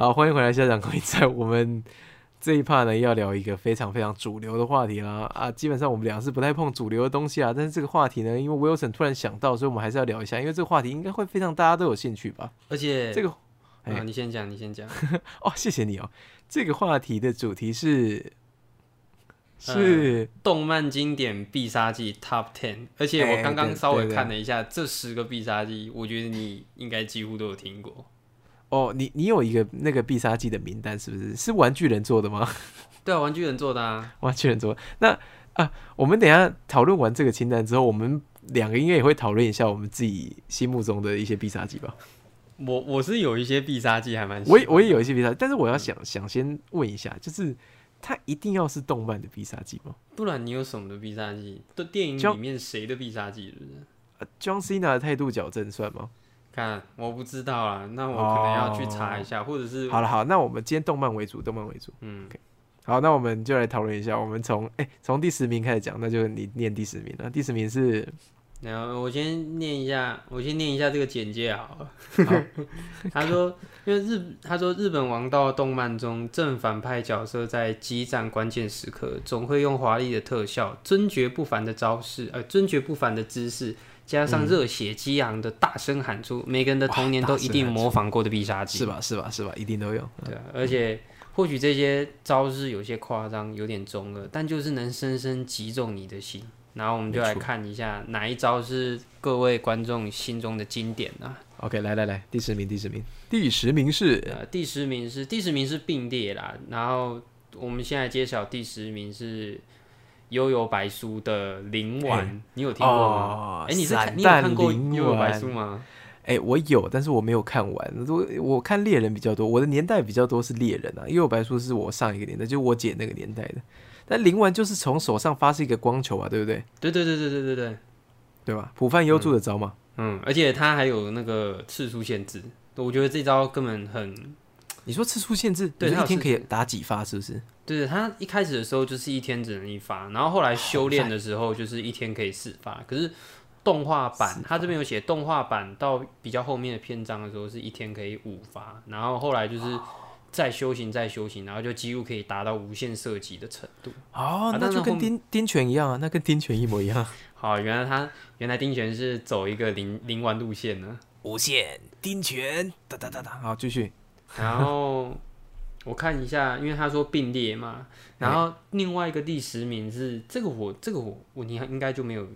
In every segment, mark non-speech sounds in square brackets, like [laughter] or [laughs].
好，欢迎回来，校长可以在我们这一趴呢要聊一个非常非常主流的话题啦啊，基本上我们俩是不太碰主流的东西啊，但是这个话题呢，因为 Wilson 突然想到，所以我们还是要聊一下，因为这个话题应该会非常大家都有兴趣吧。而且这个啊，你先讲，你先讲。[laughs] 哦，谢谢你哦。这个话题的主题是是动漫经典必杀技 Top Ten，而且我刚刚稍微看了一下这十个必杀技，我觉得你应该几乎都有听过。哦，你你有一个那个必杀技的名单是不是？是玩具人做的吗？[laughs] 对啊，玩具人做的啊，[laughs] 玩具人做。那啊，我们等下讨论完这个清单之后，我们两个应该也会讨论一下我们自己心目中的一些必杀技吧。我我是有一些必杀技还蛮，我也我也有一些必杀，但是我要想想先问一下，就是它一定要是动漫的必杀技吗？不然你有什么的必杀技？的电影里面谁的必杀技？是不是？呃，John Cena 的态度矫正算吗？看，我不知道啊，那我可能要去查一下，或者是好了好，那我们今天动漫为主，动漫为主，嗯，好，那我们就来讨论一下，我们从哎从第十名开始讲，那就你念第十名了，第十名是。然后我先念一下，我先念一下这个简介好了。好 [laughs] 他说，因为日他说日本王道动漫中正反派角色在激战关键时刻，总会用华丽的特效、尊绝不凡的招式、呃尊绝不凡的姿势，加上热血激昂的大声喊出，每个人的童年都一定模仿过的必杀技，是吧？是吧？是吧？一定都有。对啊，而且或许这些招式有些夸张，有点中二，但就是能深深击中你的心。然后我们就来看一下哪一招是各位观众心中的经典呢？OK，来来来，第十名，第十名，第十名是呃，第十名是第十名是并列啦。然后我们现在揭晓第十名是《悠悠白书》的灵丸，你有听过吗？哎，你是你有看过《悠悠白书》吗？哎，我有，但是我没有看完。我我看猎人比较多，我的年代比较多是猎人啊，《悠悠白书》是我上一个年代，就我姐那个年代的。但灵丸就是从手上发射一个光球啊，对不对？对对对对对对对，对吧？普范优助的招嘛。嗯，而且它还有那个次数限制，我觉得这招根本很。你说次数限制，对，一天可以打几发，是不是？对，他一开始的时候就是一天只能一发，然后后来修炼的时候就是一天可以四发。可是动画版，他这边有写动画版到比较后面的篇章的时候是一天可以五发，然后后来就是。再修行，再修行，然后就几乎可以达到无限射击的程度。哦，那就跟丁丁泉一样啊，那跟丁泉一模一样。好，原来他原来丁泉是走一个灵灵玩路线呢。无限丁泉，哒哒哒哒。好，继续。然后我看一下，因为他说并列嘛，然后另外一个第十名是这个我这个我我你应该就没有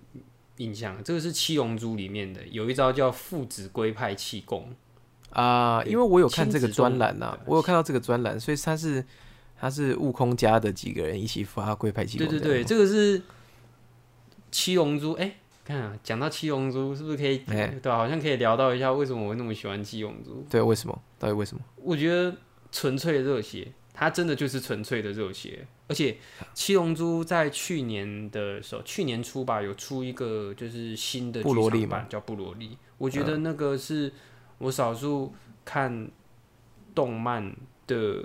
印象，这个是七龙珠里面的有一招叫父子龟派气功。啊，因为我有看这个专栏呐，我有看到这个专栏，所以他是他是悟空家的几个人一起发龟派气功。对对对，这个是七龙珠。哎，看啊，讲到七龙珠，是不是可以？哎，对，好像可以聊到一下为什么我会那么喜欢七龙珠。对，为什么？到底为什么？我觉得纯粹的热血，它真的就是纯粹的热血。而且七龙珠在去年的时候，去年初吧，有出一个就是新的布罗利版，叫布罗利。我觉得那个是。我少数看动漫的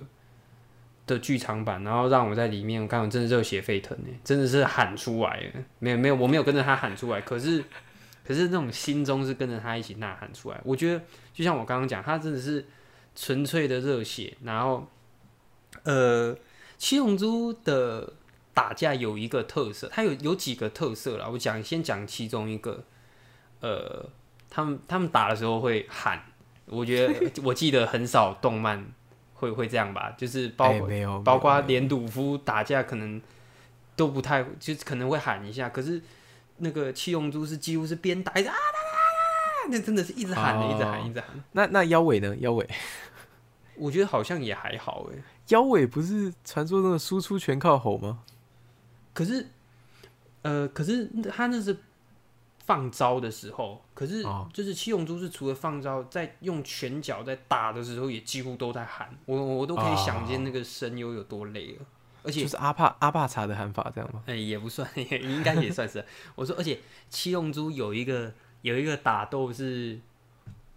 的剧场版，然后让我在里面，我看我真的热血沸腾呢，真的是喊出来，没有没有，我没有跟着他喊出来，可是可是那种心中是跟着他一起呐喊出来。我觉得就像我刚刚讲，他真的是纯粹的热血。然后，呃，七龙珠的打架有一个特色，它有有几个特色啦，我讲先讲其中一个，呃。他们他们打的时候会喊，我觉得 [laughs] 我记得很少动漫会会这样吧，就是包括包括连鲁夫打架可能都不太，就是可能会喊一下，可是那个七龙珠是几乎是边打一直啊啊啊，那真的是一直喊的，一直喊一直喊。那那腰尾呢？腰尾，我觉得好像也还好哎。腰尾不是传说中的输出全靠吼吗？可是，呃，可是他那是。放招的时候，可是就是七龙珠是除了放招，在用拳脚在打的时候，也几乎都在喊。我我都可以想见那个声优有多累了。而且就是阿帕阿帕茶的喊法这样吗？哎，也不算，[laughs] 也应该也算是。我说，而且七龙珠有一个有一个打斗是，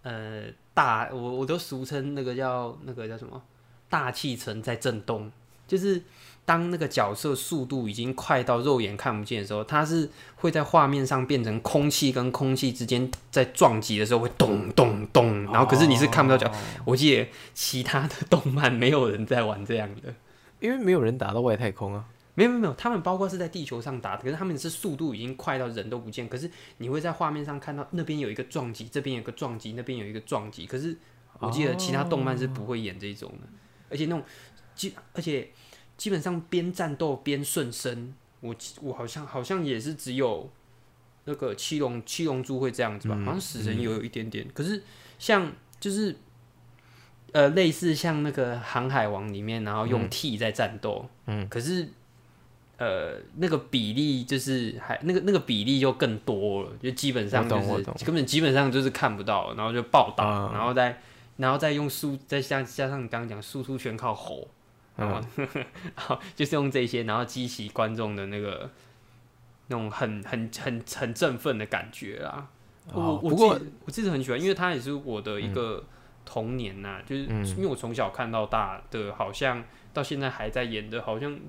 呃，大我我都俗称那个叫那个叫什么大气层在震动。就是当那个角色速度已经快到肉眼看不见的时候，它是会在画面上变成空气跟空气之间在撞击的时候会咚咚咚，然后可是你是看不到角。哦我记得其他的动漫没有人在玩这样的。因为没有人打到外太空啊。没有没有没有，他们包括是在地球上打的，可是他们是速度已经快到人都不见，可是你会在画面上看到那边有一个撞击，这边有一个撞击，那边有一个撞击，可是我记得其他动漫是不会演这种的，而且那种基而且基本上边战斗边顺身，我我好像好像也是只有那个七龙七龙珠会这样子吧，好像死神也有一点点，可是像就是。呃，类似像那个《航海王》里面，然后用 T 在战斗，嗯，可是呃，那个比例就是还那个那个比例就更多了，就基本上就是根本基本上就是看不到，然后就暴打，啊。然后再然后再用输，再加加上你刚刚讲输出全靠吼，然后、嗯 [laughs] 然后就是用这些，然后激起观众的那个那种很很很很振奋的感觉啦。我我我自己很喜欢，因为他也是我的一个童年呐、就是嗯。因为我从小看到大的，好像到现在还在演的，好像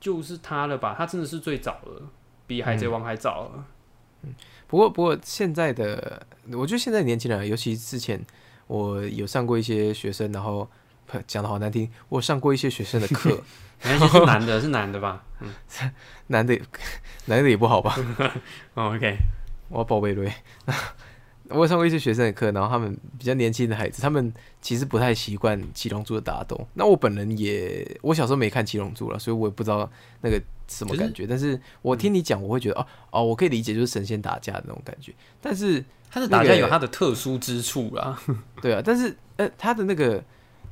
就是他了吧？他真的是最早了，比海贼王还早了。不过不过现在的，我觉得现在年轻人，尤其之前我有上过一些学生，然后讲的好难听，我上过一些学生的课，[laughs] 原来是男的，是男的吧？嗯 [laughs] 男的男的也不好吧？[laughs] 哦，OK，我要报备瑞。我有上过一些学生的课，然后他们比较年轻的孩子，他们其实不太习惯七龙珠的打斗。那我本人也，我小时候没看七龙珠了，所以我也不知道那个什么感觉。但是我听你讲，我会觉得哦哦，我可以理解，就是神仙打架的那种感觉。但是他的打架有他的特殊之处啦。[laughs] 对啊，但是呃，他的那个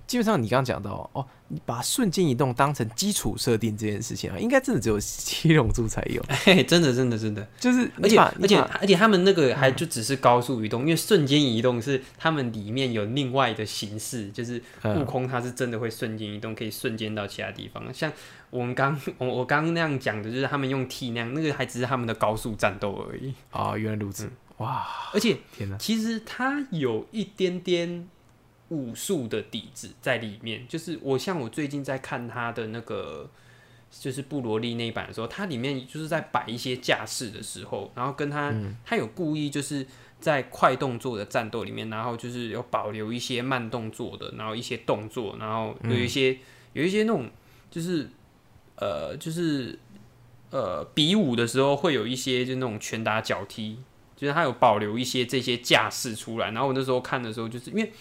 基本上你刚刚讲到哦，你把瞬间移动当成基础设定这件事情啊，应该真的只有七龙珠才有，[laughs] 嘿，真的，真的，真的。就是而且而且而且他们那个还就只是高速移动，因为瞬间移动是他们里面有另外的形式，就是悟嗯空他是真的会瞬间移动，可以瞬间到其他地方。像我们刚我我刚刚那样讲的，就是他们用 T 那样，那个还只是他们的高速战斗而已。啊，原来如此，哇，而且天哪，其实它有一点点武术的底子在里面，就是我像我最近在看他的那个。就是布罗利那一版的时候，它里面就是在摆一些架势的时候，然后跟他，他有故意就是在快动作的战斗里面，然后就是有保留一些慢动作的，然后一些动作，然后有一些、有一些那种就是呃就是呃比武的时候会有一些就那种拳打脚踢，就是他有保留一些这些架势出来。然后我那时候看的时候，就是因为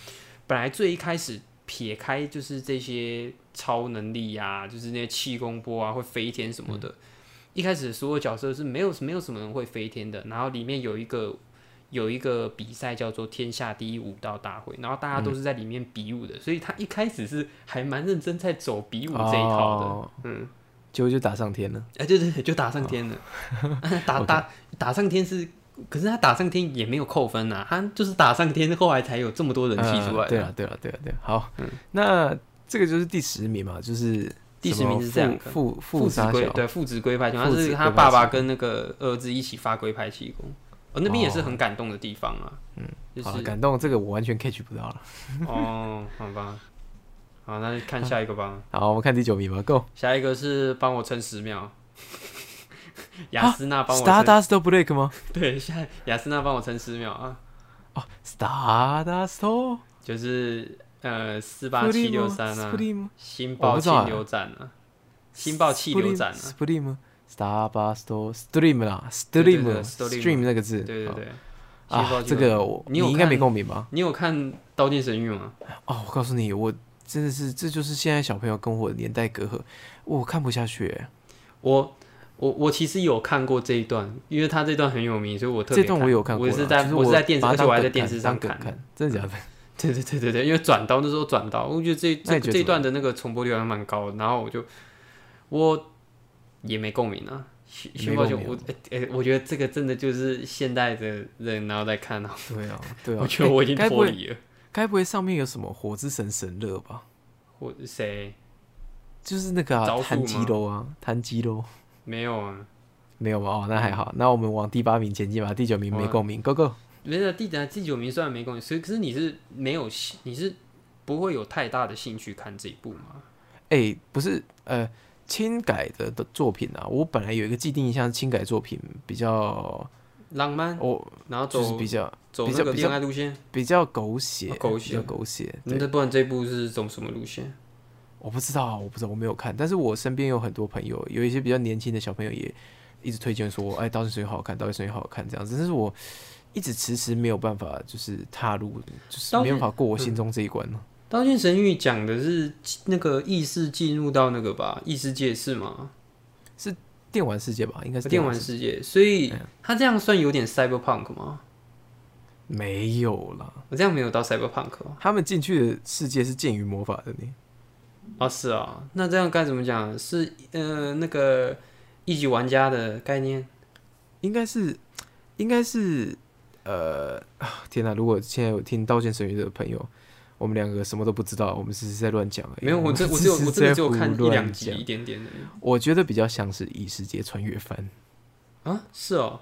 本来最一开始撇开就是这些超能力呀、就是那些气功波啊，会飞天什么的。一开始所有角色是没有没有什么人会飞天的，然后里面有一个有一个比赛叫做天下第一武道大会，然后大家都是在里面比武的，所以他一开始是还蛮认真在走比武这一套的。哦嗯，结果就打上天了。哎、对对对，就打上天了，[laughs] 打打打上天是，可是他打上天也没有扣分啊，他就是打上天，后来才有这么多人气出来对了，对了，对了，对了，好，那这个就是第十名嘛，就是第十名是这样的父父父子父杀小，龟对父子龟派气功，他是他爸爸跟那个儿子一起发龟派气功，哦，那边也是很感动的地方啊。嗯，就是感动这个我完全 catch 不到了。哦，好吧，好，那看下一个吧。[laughs] 好，我们看第九名吧，Go。下一个是帮我撑十秒，[laughs] 雅斯娜帮我撑，Stardust Break 吗？[laughs] 对，现在雅斯娜帮我撑十秒啊，哦，Stardust 就是呃四八七六三啊星爆气流斩啊，星爆气流斩啊，Sprim Stardust Stream 啦，Stream Stream 那个字，好对对。对。啊，这个我你有应该没看共鸣吧？你有看《刀剑神域》吗？哦，我告诉你，我真的是，这就是现在小朋友跟我的年代隔阂，我看不下去欸。我我我其实有看过这一段，因为他这段很有名，所以我特别这段我有看过，我是在就是我是在电视，而且我还在电视上看，真的假的？[laughs] 对对对对对，因为转刀那时候转刀，我觉得这这这一段的那个重播率还蛮高的，然后我就我也没共鸣啊。新没新报就共鸣我诶、诶我觉得这个真的就是现代的人然后在看啊，对啊，对啊，[laughs] 我觉得我已经脱离了。该不会上面有什么火之神神乐吧？我谁就是那个啊弹肌吗肉啊，弹肌肉没有啊？没有吧？哦，那还好，那我们往第八名前进吧。第九名没共鸣，Go Go。没有第第九名虽然没共鸣，所以可是你是没有你是不会有太大的兴趣看这一部吗？哎、哎、不是，呃，轻改的的作品啊，我本来有一个既定印象，轻改作品比较，浪漫，哦，然后走就是比较走那个比较比较恋爱路线。比较狗血，哦狗血比较狗血。那，不然这部是走什么路线？我不知道，我不知道，我没有看，但是我身边有很多朋友，有一些比较年轻的小朋友也一直推荐说，哎，《刀剑神域》好好看，《刀剑神域》好好看，这样子，但是我一直迟迟没有办法，就是踏入，就是没有办法过我心中这一关呢。《刀剑神域》讲的是那个意识进入到那个吧，异世界是吗？是电玩世界吧，应该是电玩世界，所以嗯它这样算有点 cyberpunk 吗？没有啦，我这样没有到 cyberpunk 哦。他们进去的世界是剑与魔法的呢。哦，是啊，那这样该怎么讲？是呃那个一级玩家的概念。应该是，应该是，呃，啊天哪！如果现在有听《刀剑神域》的朋友，我们两个什么都不知道，我们只是在乱讲而已。没有，我这我只有我真的只有看一两集一点点的我觉得比较像是异世界穿越番。啊，是哦，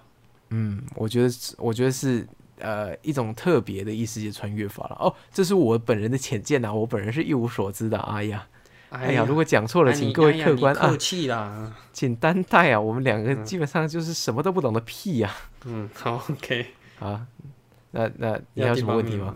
嗯，我觉得是，我觉得是呃一种特别的异世界穿越法了。哦，这是我本人的浅见呐，我本人是一无所知的。哎呀，哎呀，如果讲错了，哎请各位客官啊你客，气啦。请担待啊。我们两个基本上就是什么都不懂的屁呀、嗯，好，OK。啊。那那你还有什么问题吗？？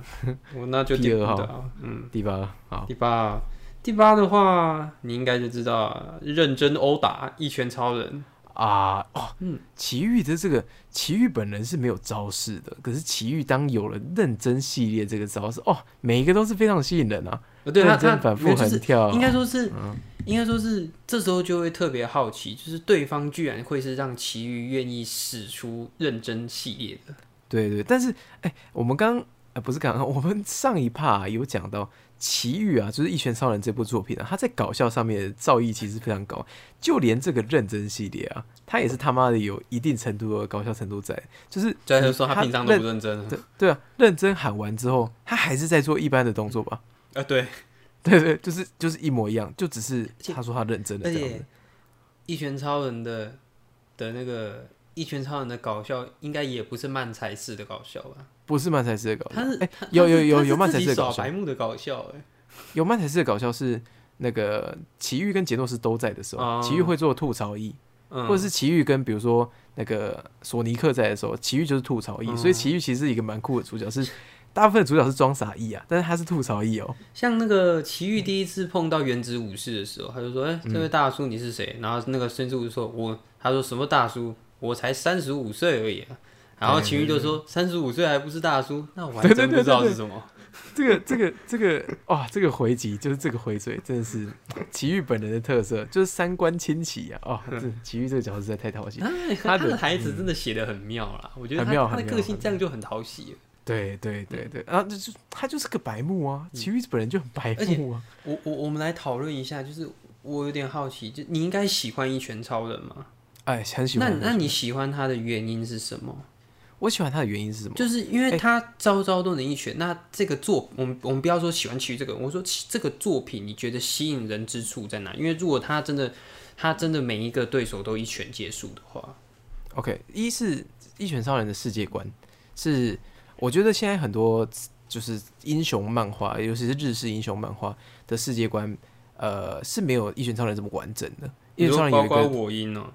我那就第 [laughs] 第二号嗯，第八好，第八，第八的话，你应该就知道啊，认真殴打一拳超人。啊哦，嗯，奇遇的这个奇遇本人是没有招式的，可是奇遇当有了认真系列这个招式，哦，每一个都是非常吸引人啊，呃对他他反复横跳，应该说是，嗯应该说是这时候就会特别好奇，就是对方居然会是让奇遇愿意使出认真系列的。对对，但是哎、我们刚呃不是刚刚，[laughs] 我们上一趴、有讲到奇遇啊，就是《一拳超人》这部作品啊，他在搞笑上面的造诣其实非常高，就连这个认真系列啊，他也是他妈的有一定程度的搞笑程度在，就是就说他他平常都不认真啊。对对啊，认真喊完之后，他还是在做一般的动作吧？啊，对，[laughs] 对对，就是就是一模一样，就只是他说他认真的这样子。一拳超人的的那个一拳超人的搞笑，应该也不是漫才式的搞笑吧？不是漫才式的搞笑，他是哎、他有有有有漫才式的搞笑耍白目的搞笑，哎，有漫才式的搞笑是那个奇遇跟杰诺斯都在的时候，哦奇遇会做吐槽役，嗯，或者是奇遇跟比如说那个索尼克在的时候，奇遇就是吐槽役，嗯所以奇遇其实是一个蛮酷的主角，是大部分的主角是装傻意啊，但是他是吐槽意哦。像那个奇遇第一次碰到原子武士的时候，他就说：“哎、这位大叔你是谁？”然后那个孙子武士说：“我。”他说：“什么大叔？我才三十五岁而已、啊。”然后奇遇就说：“三十五岁还不是大叔？那我还真不知道是什么。这个这个这个哇，这个回击就是这个回嘴，真的是奇遇本人的特色，就是三观清奇啊！哦，这奇遇这个角色实在太讨喜。哎他的台词真的写的很妙啦，我觉得很他他的个性这样就很讨喜了。对对对对，然后就是他就是个白目啊，奇遇本人就很白目啊。我我我们来讨论一下，就是我有点好奇，就你应该喜欢一拳超人吗？哎，很喜欢。那那你喜欢他的原因是什么？我喜欢他的原因是什么？就是因为哎他招招都能一拳，那这个作我们我们不要说喜欢奇遇这个，我说其这个作品你觉得吸引人之处在哪？因为如果他真的他真的每一个对手都一拳结束的话，OK，一是一拳超人的世界观是，我觉得现在很多就是英雄漫画，尤其是日式英雄漫画的世界观，呃，是没有一拳超人这么完整的。一拳超人有包括一个我音哦、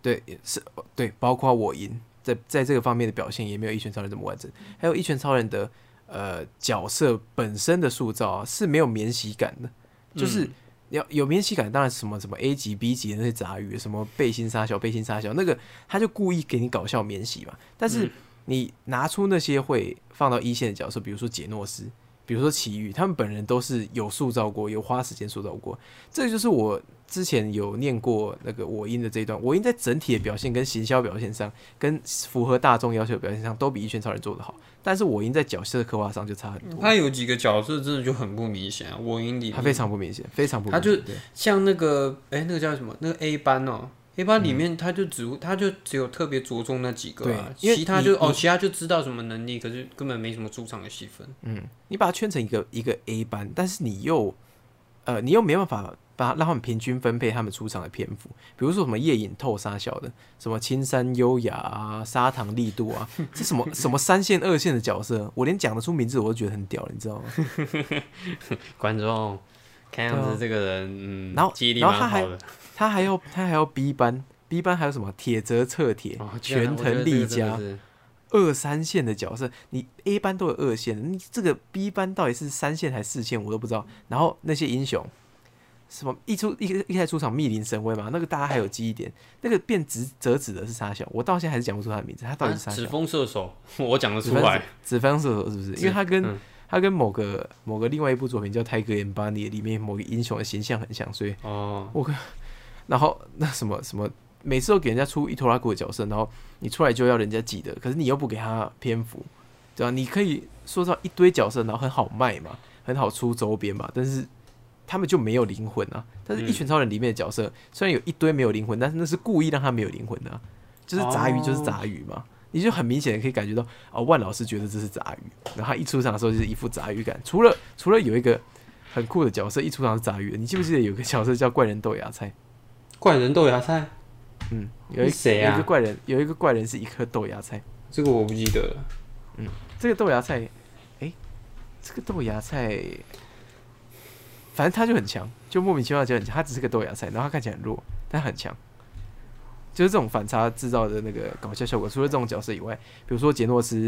对是，对，包括我音在在这个方面的表现也没有一拳超人这么完整。还有一拳超人的呃角色本身的塑造啊是没有免洗感的，就是。嗯要有免洗感，当然是什么什么 A 级、B 级的那些杂鱼，什么背心杀小、背心杀小，那个他就故意给你搞笑免洗嘛。但是嗯你拿出那些会放到一线的角色，比如说杰诺斯，比如说奇遇，他们本人都是有塑造过，有花时间塑造过。这就是我之前有念过那个我音的这一段，我音在整体的表现跟行销表现上，跟符合大众要求的表现上，都比一拳超人做得好。但是我音在角色刻画上就差很多，他有几个角色真的就很不明显啊，我音里他非常不明显，非常不明显。他就像那个哎、那个叫什么？那个 A 班哦、A 班里面他就只他就只有特别着重那几个啊，对因为其他就哦，其他就知道什么能力，可是根本没什么出场的戏份。嗯，你把它圈成一个一个 A 班，但是你又呃，你又没办法把让他们平均分配他们出场的篇幅，比如说什么夜影透杀小的，什么青山优雅啊、砂糖力度啊，[laughs] 这什么什么三线二线的角色，我连讲得出名字我都觉得很屌，你知道吗？[laughs] 观众，看样子这个人，嗯，然后记忆力然后他还蛮好的。他还要他还要 B 班，B 班还有什么铁则侧铁、哦全藤利家、二三线的角色，你 A 班都有二线，你这个 B 班到底是三线还是四线，我都不知道。然后那些英雄，什么一出一一开始出场密林神威嘛，那个大家还有记忆点，那个变直折纸的是沙小，我到现在还是讲不出他的名字，他到底是沙啊指？风射手，我讲得出来。指方射手是不是？因为他跟、嗯他跟某个某个另外一部作品叫《泰戈岩巴尼》里面某个英雄的形象很像，所以哦，我然后那什么什么，每次都给人家出伊托拉古的角色，然后你出来就要人家记得，可是你又不给他篇幅，对吧、你可以塑造一堆角色，然后很好卖嘛，很好出周边嘛，但是他们就没有灵魂啊。但是《一拳超人》里面的角色、虽然有一堆没有灵魂，但是那是故意让他没有灵魂的、啊，就是杂鱼就是杂鱼嘛。你就很明显的可以感觉到，哦，万老师觉得这是杂鱼，然后他一出场的时候就是一副杂鱼感。除了除了有一个很酷的角色一出场是杂鱼，你记不记得有个角色叫怪人豆芽菜？怪人豆芽菜，嗯，有一是谁啊有一个怪人，有一个怪人是一颗豆芽菜。这个我不记得了。嗯这个豆芽菜，诶，这个豆芽菜，反正他就很强，就莫名其妙就很强。他只是个豆芽菜，然后他看起来很弱，但很强。就是这种反差制造的那个搞笑效果。除了这种角色以外，比如说杰诺斯，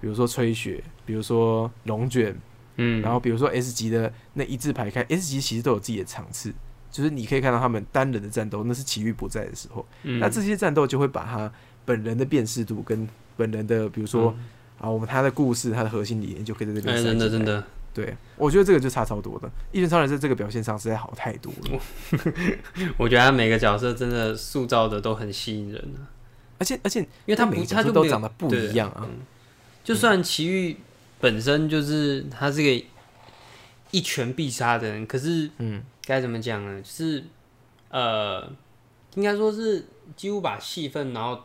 比如说吹雪，比如说龙卷，嗯，然后比如说 S 级的那一字排开，S 级其实都有自己的场次，就是你可以看到他们单人的战斗，那是奇遇不在的时候。嗯那这些战斗就会把他本人的辨识度跟本人的，比如说、啊，我们他的故事、他的核心理念就可以在这边真的真，的，对我觉得这个就差超多的。一拳超人在这个表现上实在好太多了，[laughs] 我觉得他每个角色真的塑造的都很吸引人啊，而且而且因为他不每他就没有长得不一样啊。就算奇遇本身就是他是个一拳必杀的人，可是嗯，该怎么讲呢？就是呃，应该说是几乎把戏份然后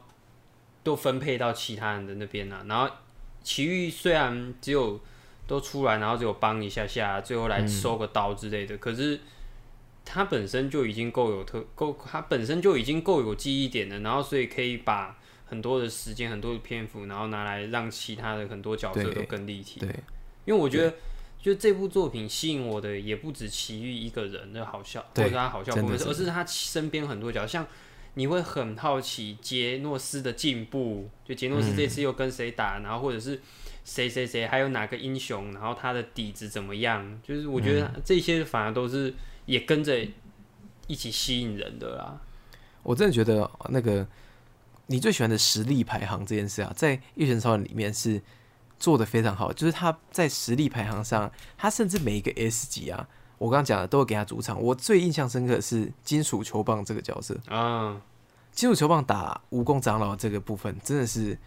都分配到其他人的那边啊。然后奇遇虽然只有都出来，然后只有帮一下下，最后来收个刀之类的，可是他本身就已经够有特够，他本身就已经够有记忆点了，然后所以可以把很多的时间、很多的篇幅，然后拿来让其他的很多角色都更立体。对，因为我觉得，就这部作品吸引我的也不止奇遇一个人的好笑，或者是他好笑而是他身边很多角色，像你会很好奇杰诺斯的进步，就杰诺斯这次又跟谁打，然后或者是谁谁谁，还有哪个英雄，然后他的底子怎么样，就是我觉得这些反而都是也跟着一起吸引人的啦。我真的觉得那个你最喜欢的实力排行这件事啊，在《一拳超人》里面是做的非常好，就是他在实力排行上，他甚至每一个 S 级啊，我刚刚讲的都会给他主场。我最印象深刻的是金属球棒这个角色，啊，金属球棒打蜈蚣长老这个部分，真的是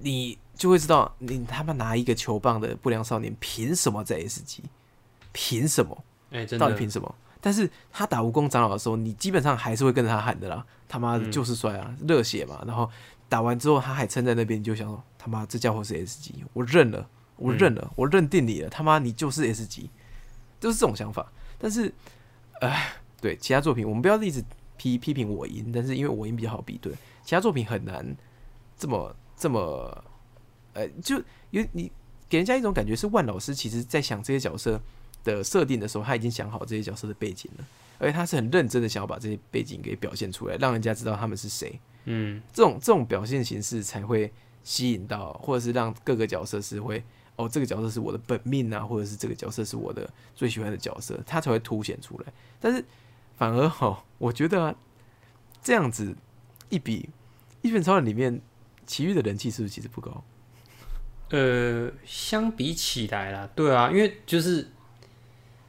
你就会知道，你他妈拿一个球棒的不良少年，凭什么在 S 级？凭什么？哎、真的，到底凭什么？但是他打蜈蚣长老的时候，你基本上还是会跟着他喊的啦，他妈的就是帅啊，热、血嘛。然后打完之后，他还撑在那边，你就想说他妈这家伙是 S 级，我认了，我认了，我认定你了，他妈你就是 S 级，就是这种想法。但是，哎，对其他作品，我们不要一直批批评我赢，但是因为我赢比较好比对，其他作品很难这么这么，呃，就有你给人家一种感觉是万老师其实在想这些角色。的设定的时候，他已经想好这些角色的背景了，而且他是很认真的想要把这些背景给表现出来，让人家知道他们是谁。嗯，这种这种表现形式才会吸引到，或者是让各个角色是会哦，这个角色是我的本命啊，或者是这个角色是我的最喜欢的角色，他才会凸显出来。但是反而哦，我觉得、啊、这样子一比，《一拳超人》里面奇遇的人气是不是其实不高？呃，相比起来啦，对啊，因为就是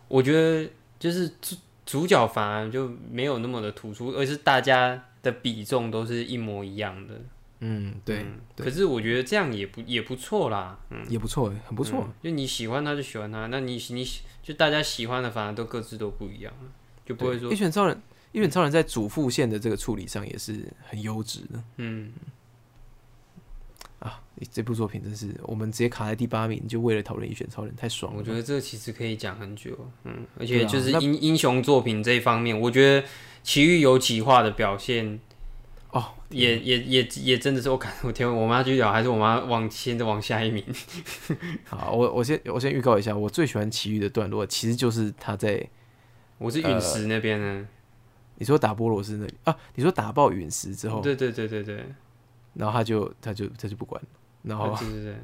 我觉得就是主主角反而就没有那么的突出，而是大家的比重都是一模一样的。嗯，对，嗯对可是我觉得这样也不也不错啦，嗯，也不错，很不错。嗯就你喜欢他就喜欢他，那你你就大家喜欢的反而都各自都不一样，就不会说一拳超人，一拳超人在主副线的这个处理上也是很优质的嗯，啊！这部作品真是我们直接卡在第八名，就为了讨论一拳超人，太爽了。我觉得这个其实可以讲很久，嗯，而且就是那英、英雄作品这一方面，我觉得奇遇有几化的表现。哦，也也也也真的是我感我天，我妈继续聊，还是我妈往现在往下一名？[laughs] 好，我我先我先预告一下，我最喜欢奇遇的段落，其实就是他在我是陨石那边呢。你说打波罗斯那里啊？你说打爆陨石之后，对对对对对，然后他就他就他就不管了，然后对对对，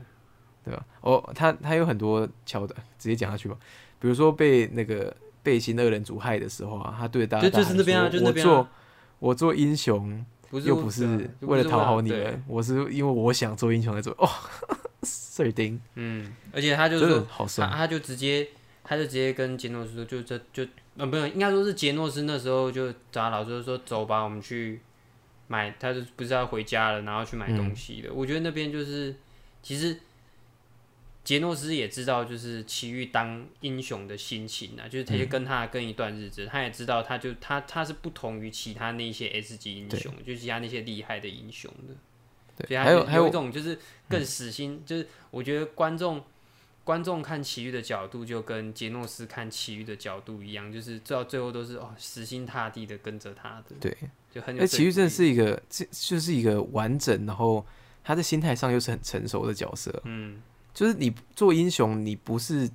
对吧？哦，他他有很多桥段，直接讲下去吧。比如说被那个背心恶人族害的时候啊，他对大家就就是那边啊就那边啊我做我做英雄，不是又不是为了讨好你对们，我是因为我想做英雄来做。[laughs] 哦，碎钉，嗯，而且他就真的说他。他就直接他就直接跟杰诺斯说，就这就呃不是应该说是杰诺斯那时候就找他老师说走吧，我们去买，他就不是要回家了，然后去买东西的。我觉得那边就是其实杰诺斯也知道就是奇遇当英雄的心情啊，就是他就跟他跟一段日子，他也知道他就他他是不同于其他那些 S 级英雄，就是其他那些厉害的英雄的。对，还有还有有一种就是更死心，就是我觉得观众观众看奇遇的角度就跟杰诺斯看奇遇的角度一样，就是到最后都是哦死心塌地的跟着他的，对，就很有那。奇遇真的是一个，这就是一个完整，然后他在心态上又是很成熟的角色。嗯，就是你做英雄，你不是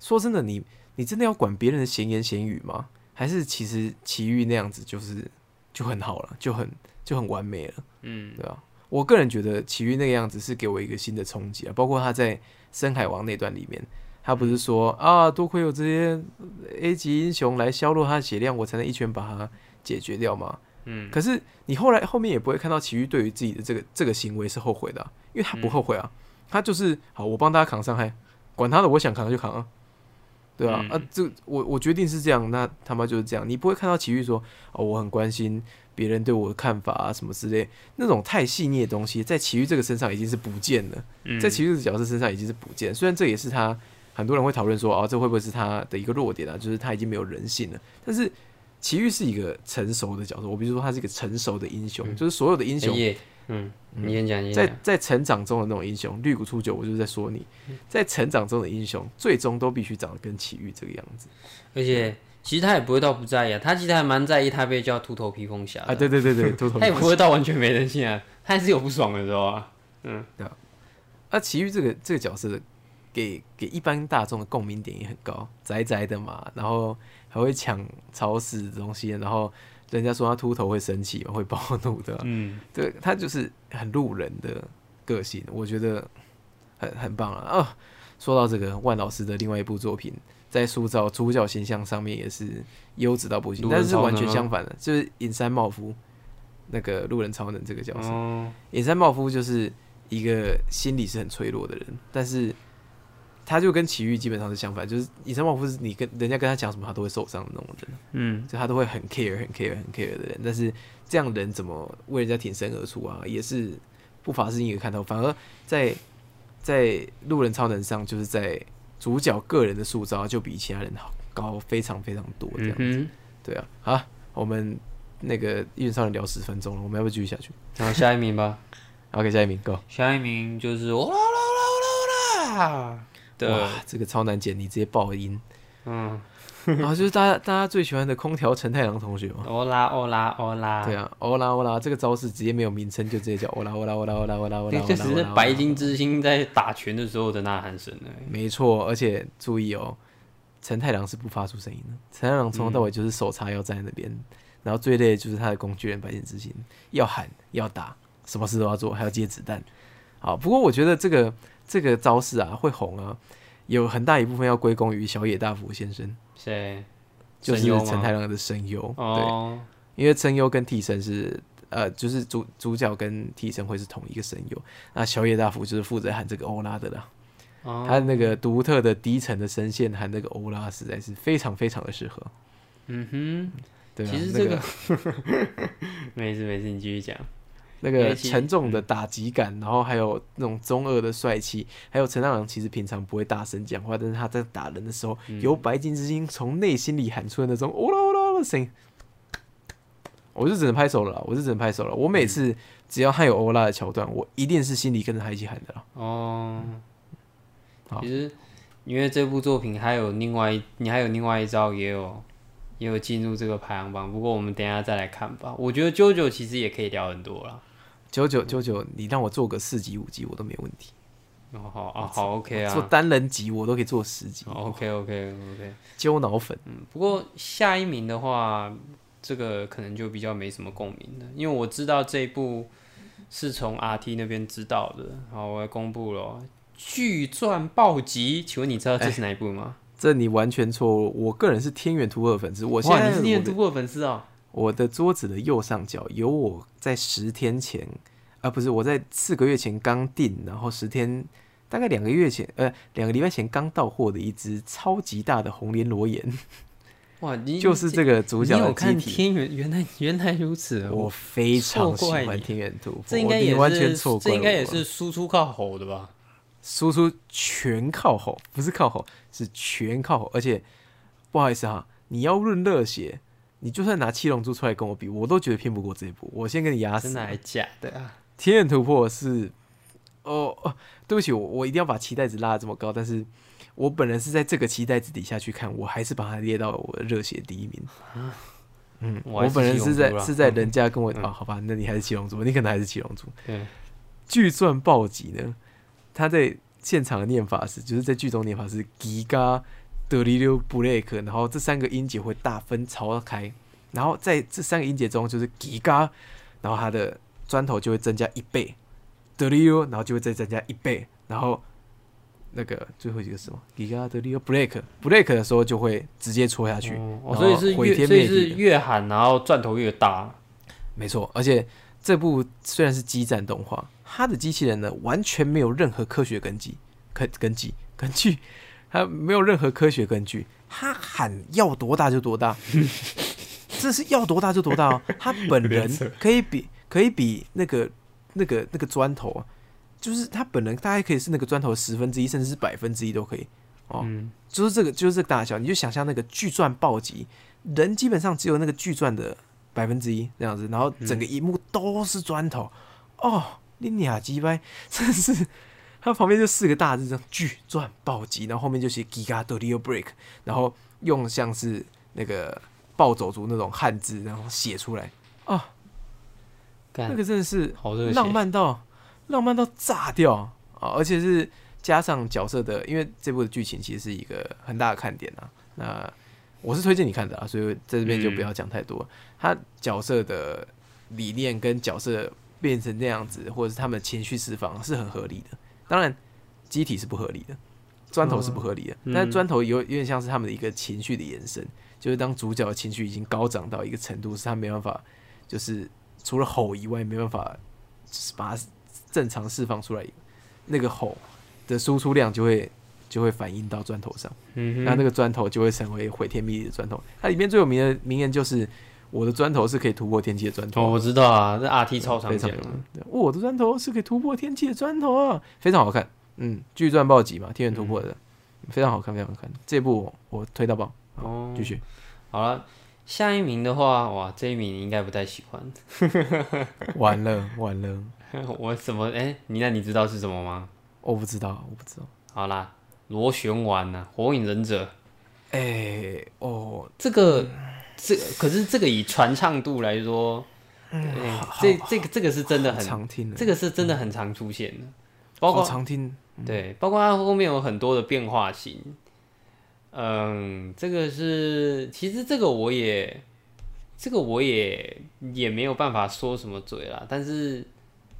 说真的，你你真的要管别人的闲言闲语吗？还是其实奇遇那样子就是就很好了，就很就很完美了，嗯对吧？我个人觉得奇遇那个样子是给我一个新的冲击啊，包括他在深海王那段里面，他不是说啊，多亏有这些 A 级英雄来削弱他的血量，我才能一拳把他解决掉吗？嗯，可是你后来后面也不会看到奇遇对于自己的这个这个行为是后悔的啊、因为他不后悔啊，他就是好，我帮大家扛伤害，管他的，我想扛就扛啊，对啊、啊？嗯这我我决定是这样，那他妈就是这样，你不会看到奇遇说哦，我很关心别人对我的看法啊什么之类，那种太细腻的东西，在奇遇这个身上已经是不见了，嗯在奇遇这个角色身上已经是不见，虽然这也是他很多人会讨论说，哦，这会不会是他的一个弱点啊？就是他已经没有人性了，但是。奇遇是一个成熟的角色，我比如说他是一个成熟的英雄，就是所有的英雄也嗯，你先讲，在，在成长中的那种英雄，绿谷初九，我就是在说你，在成长中的英雄，最终都必须长得跟奇遇这个样子。而且其实他也不会到不在意啊，他其实还蛮在意他被叫秃头披风侠的。啊！对对对对，秃头他也不会到完全没人性啊，他还是有不爽的时候啊。啊，奇遇这个这个角色的给给一般大众的共鸣点也很高，宅宅的嘛，然后还会抢超市的东西，然后人家说他秃头会生气嘛，会暴怒的，嗯，对他就是很路人的个性，我觉得很很棒啊！哦，说到这个万老师的另外一部作品，在塑造主角形象上面也是优质到不行，但是完全相反的，就是隐山茂夫那个路人超能这个角色。哦，隐山茂夫就是一个心理是很脆弱的人，但是他就跟奇遇基本上是相反，就是以山茂夫是你跟人家跟他讲什么，他都会受伤的那种人。嗯，就他都会很 care、很 care、很 care 的人，但是这样人怎么为人家挺身而出啊？也是不乏是一个看头。反而在在路人超能上，就是在主角个人的塑造就比其他人好高非常非常多这样。嗯对啊，好，我们那个一人超人聊十分钟了，我们要不要继续下去哼，然后下一名吧？[laughs] OK，下一名，Go。下一名就是哦啦啦啦啦啦的哇，，这个超难剪，你直接爆音。嗯，然 [laughs] 后就是大家大家最喜欢的空调陈太郎同学嘛。欧拉欧拉欧拉，对啊，欧拉欧拉这个招式直接没有名称，就直接叫欧拉欧拉欧拉欧拉欧拉欧拉。这只是白金之星在打拳的时候的呐喊声而已。没错，而且注意哦，陈太郎是不发出声音的。陈太郎从头到尾就是手叉腰站在那边，然后最累的就是他的工具人白金之星，要喊要打，什么事都要做，还要接子弹。好，不过我觉得这个这个招式啊会红啊，有很大一部分要归功于小野大辅先生，谁？就是陈太郎的声优。对，哦，因为声优跟替身是呃，就是主主角跟替身会是同一个声优，那小野大辅就是负责喊这个欧拉的啦。哦他那个独特的低沉的声线喊那个欧拉，实在是非常非常的适合。嗯哼对啊，其实那个这个，[laughs] 没事没事，你继续讲。那个沉重的打击感，然后还有那种中二的帅气，还有陈大郎其实平常不会大声讲话，但是他在打人的时候，由白金之星从内心里喊出的那种哦啦哦啦的声音，我就只能拍手了啦，我就只能拍手了。我每次只要他有欧拉的桥段，我一定是心里跟着他一起喊的啦。哦，其实因为这部作品还有另外一，你还有另外一招也有也有进入这个排行榜，不过我们等一下再来看吧。我觉得 JoJo 其实也可以聊很多啦。九九九九，你让我做个四级五级我都没问题。哦好啊好 OK 啊做单人级我都可以做十集，，OK OK OK。揪脑粉。嗯，不过下一名的话，这个可能就比较没什么共鸣了，因为我知道这一部是从 RT 那边知道的。好，我要公布了哦，巨钻暴击，请问你知道这是哪一部吗？这你完全错误。我个人是天元突破的粉丝，我现哇，在你是天元突破粉丝哦。我的桌子的右上角有我在十天前，啊不是我在四个月前刚订，然后十天大概两个月前，呃两个礼拜前刚到货的一只超级大的红莲罗岩，[laughs] 哇，你就是这个主角的你有看。天元？原来原来如此，我非常喜欢天元突破，这应该也我完全是错过这应该也了是输出靠吼的吧？输出全靠吼，不是靠吼，是全靠吼。而且不好意思哈，你要论热血，你就算拿七龙珠出来跟我比，我都觉得拼不过这一部。我先跟你压死真的。还假的啊？天眼突破是，哦哦，对不起，我我一定要把期待值拉得这么高，但是我本人是在这个期待值底下去看，我还是把它列到我的热血第一名。嗯，我我本人是在是在人家跟我嗯啊、好吧，那你还是七龙珠，你可能还是七龙珠。对，巨钻暴击呢，他在现场的念法是，就是在剧中念法是吉嘎德里溜布雷克，然后这三个音节会大分超开，然后在这三个音节中就是吉嘎，然后它的砖头就会增加一倍，德里溜，然后就会再增加一倍，然后那个最后一个是什么？吉嘎德里溜 break break 的时候就会直接戳下去，所以是毁越所以是。越喊，然后钻头越大。没错，而且这部虽然是激战动画，它的机器人呢完全没有任何科学根基，根根基根据，它没有任何科学根据，他喊要多大就多大，[laughs] 这是要多大就多大哦。他本人可以比可以比那个那个那个砖头啊，就是他本人大概可以是那个砖头的十分之一，甚至是百分之一都可以哦。嗯，就是这个，就是这个大小，你就想象那个巨钻暴击，人基本上只有那个巨钻的百分之一这样子，然后整个荧幕都是砖头，哦，你俩鸡掰，真是，它旁边就四个大字，这样巨钻暴击，然后后面就写 Giga d o r Break，然后用像是那个暴走族那种汉字，然后写出来，哦，干那个真的是好浪漫到浪漫到炸掉啊！而且是加上角色的，因为这部的剧情其实是一个很大的看点啊。那我是推荐你看的啊，所以在这边就不要讲太多。他角色的理念跟角色变成那样子，或者是他们情绪释放是很合理的。当然，机体是不合理的，砖头是不合理的，嗯但是砖头有有点像是他们的一个情绪的延伸，就是当主角的情绪已经高涨到一个程度，是他没办法，就是除了吼以外没办法，就是把它正常释放出来，那个吼的输出量就会就会反映到砖头上，嗯哼，那那个砖头就会成为毁天灭地的砖头。它里面最有名的名言就是：“我的砖头是可以突破天际的砖头。”哦，我知道啊，这 RT 超常见我的砖头是可以突破天际的砖头啊，非常好看。嗯，巨钻暴击嘛，天元突破的，非常好看，非常好看。这部我我推到爆。哦，继续，好了，下一名的话，哇，这一名你应该不太喜欢。完 [laughs] 了完了，[laughs] 我怎么哎、你那你知道是什么吗？我不知道，我不知道。好啦，螺旋丸呐、火影忍者哎、哦，这个，这可是这个以传唱度来说，哎这这个这个是真的很，常听的，这个是真的很常出现的，包括好常听。对，包括它后面有很多的变化型。嗯，这个是，其实这个我也，这个我也也没有办法说什么嘴啦，但是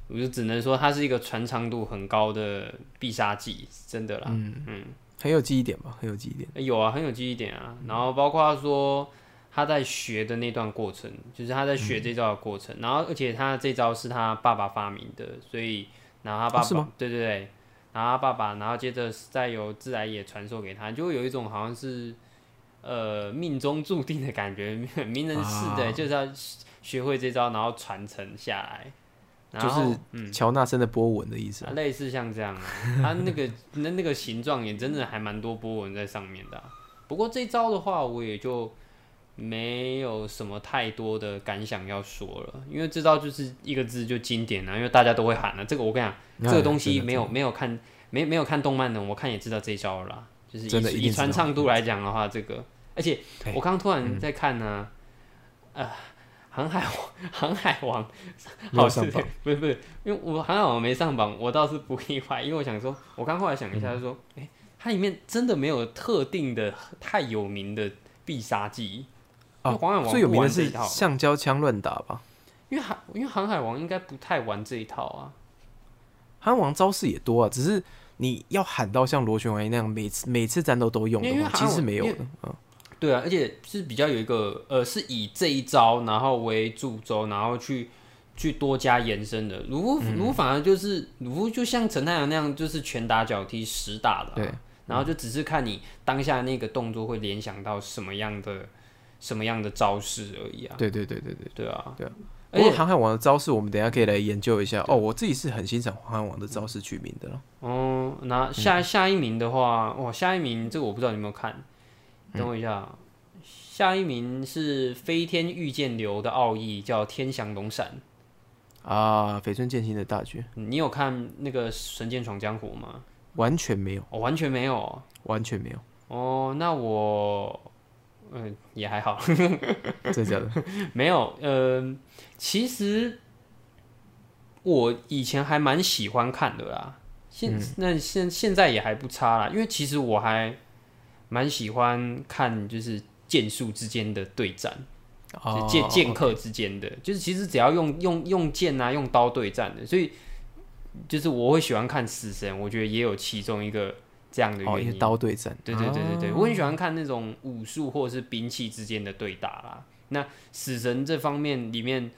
我就只能说它是一个传唱度很高的必杀技，真的啦。嗯嗯很有记忆点吧，很有记忆点。有啊，很有记忆点啊。然后包括说他在学的那段过程，就是他在学这招的过程。然后而且他这招是他爸爸发明的，所以然后他爸爸、哦对对对，然后他爸爸，然后接着再由自来也传授给他，就会有一种好像是呃命中注定的感觉，[laughs] 名人似的，啊就是要学会这招，然后传承下来。就是嗯，乔纳森的波纹的意思啊，。类似像这样啊，他那个那那个形状也真的还蛮多波纹在上面的啊、不过这招的话，我也就没有什么太多的感想要说了，因为这招就是一个字就经典啊，因为大家都会喊啊。这个我跟你讲，这个东西没有没有看没没有看动漫的，我看也知道这一招了啦。就是以以传唱度来讲的话，这个，而且我刚刚突然在看呢、呃，航海王，[laughs] 航海王好是上榜不是不是，因为我航海王没上榜，我倒是不意外，因为我想说，我刚后来想一下，就说，哎、它里面真的没有特定的太有名的必杀技。因为航海哦，王最有名的是橡胶枪乱打吧？因为航因为航海王应该不太玩这一套啊。航海王招式也多啊，只是你要喊到像螺旋丸那样每次每次战斗都用的话，其实没有的。嗯，对啊，而且是比较有一个呃，是以这一招然后为主轴，然后去去多加延伸的。鲁夫嗯鲁夫反而就是鲁夫就像陈太阳那样，就是拳打脚踢实打的、啊，对，然后就只是看你当下那个动作会联想到什么样的什么样的招式而已啊。对对对对对。对啊，对啊。而且航海王的招式，我们等一下可以来研究一下。哦，我自己是很欣赏航海王的招式取名的了。哦，那下下一名的话，哇，下一名这个我不知道你有没有看，等我一下啊。下一名是飞天御剑流的奥义，叫天翔龙闪。啊，绯村剑心的大绝你有看那个《神剑闯江湖》吗？完全没有，哦、完全没有哦。完全没有，哦，那我，嗯、也还好，[laughs] 真的假的？没有。呃，其实我以前还蛮喜欢看的啦，现、那现现在也还不差啦，因为其实我还蛮喜欢看就是剑术之间的对战。剑剑客之间的，就是其实只要用用用剑啊，用刀对战的，所以就是我会喜欢看死神，我觉得也有其中一个这样的哦，一些。刀对战。对对对对对，哦我很喜欢看那种武术或者是兵器之间的对打啦。那死神这方面里面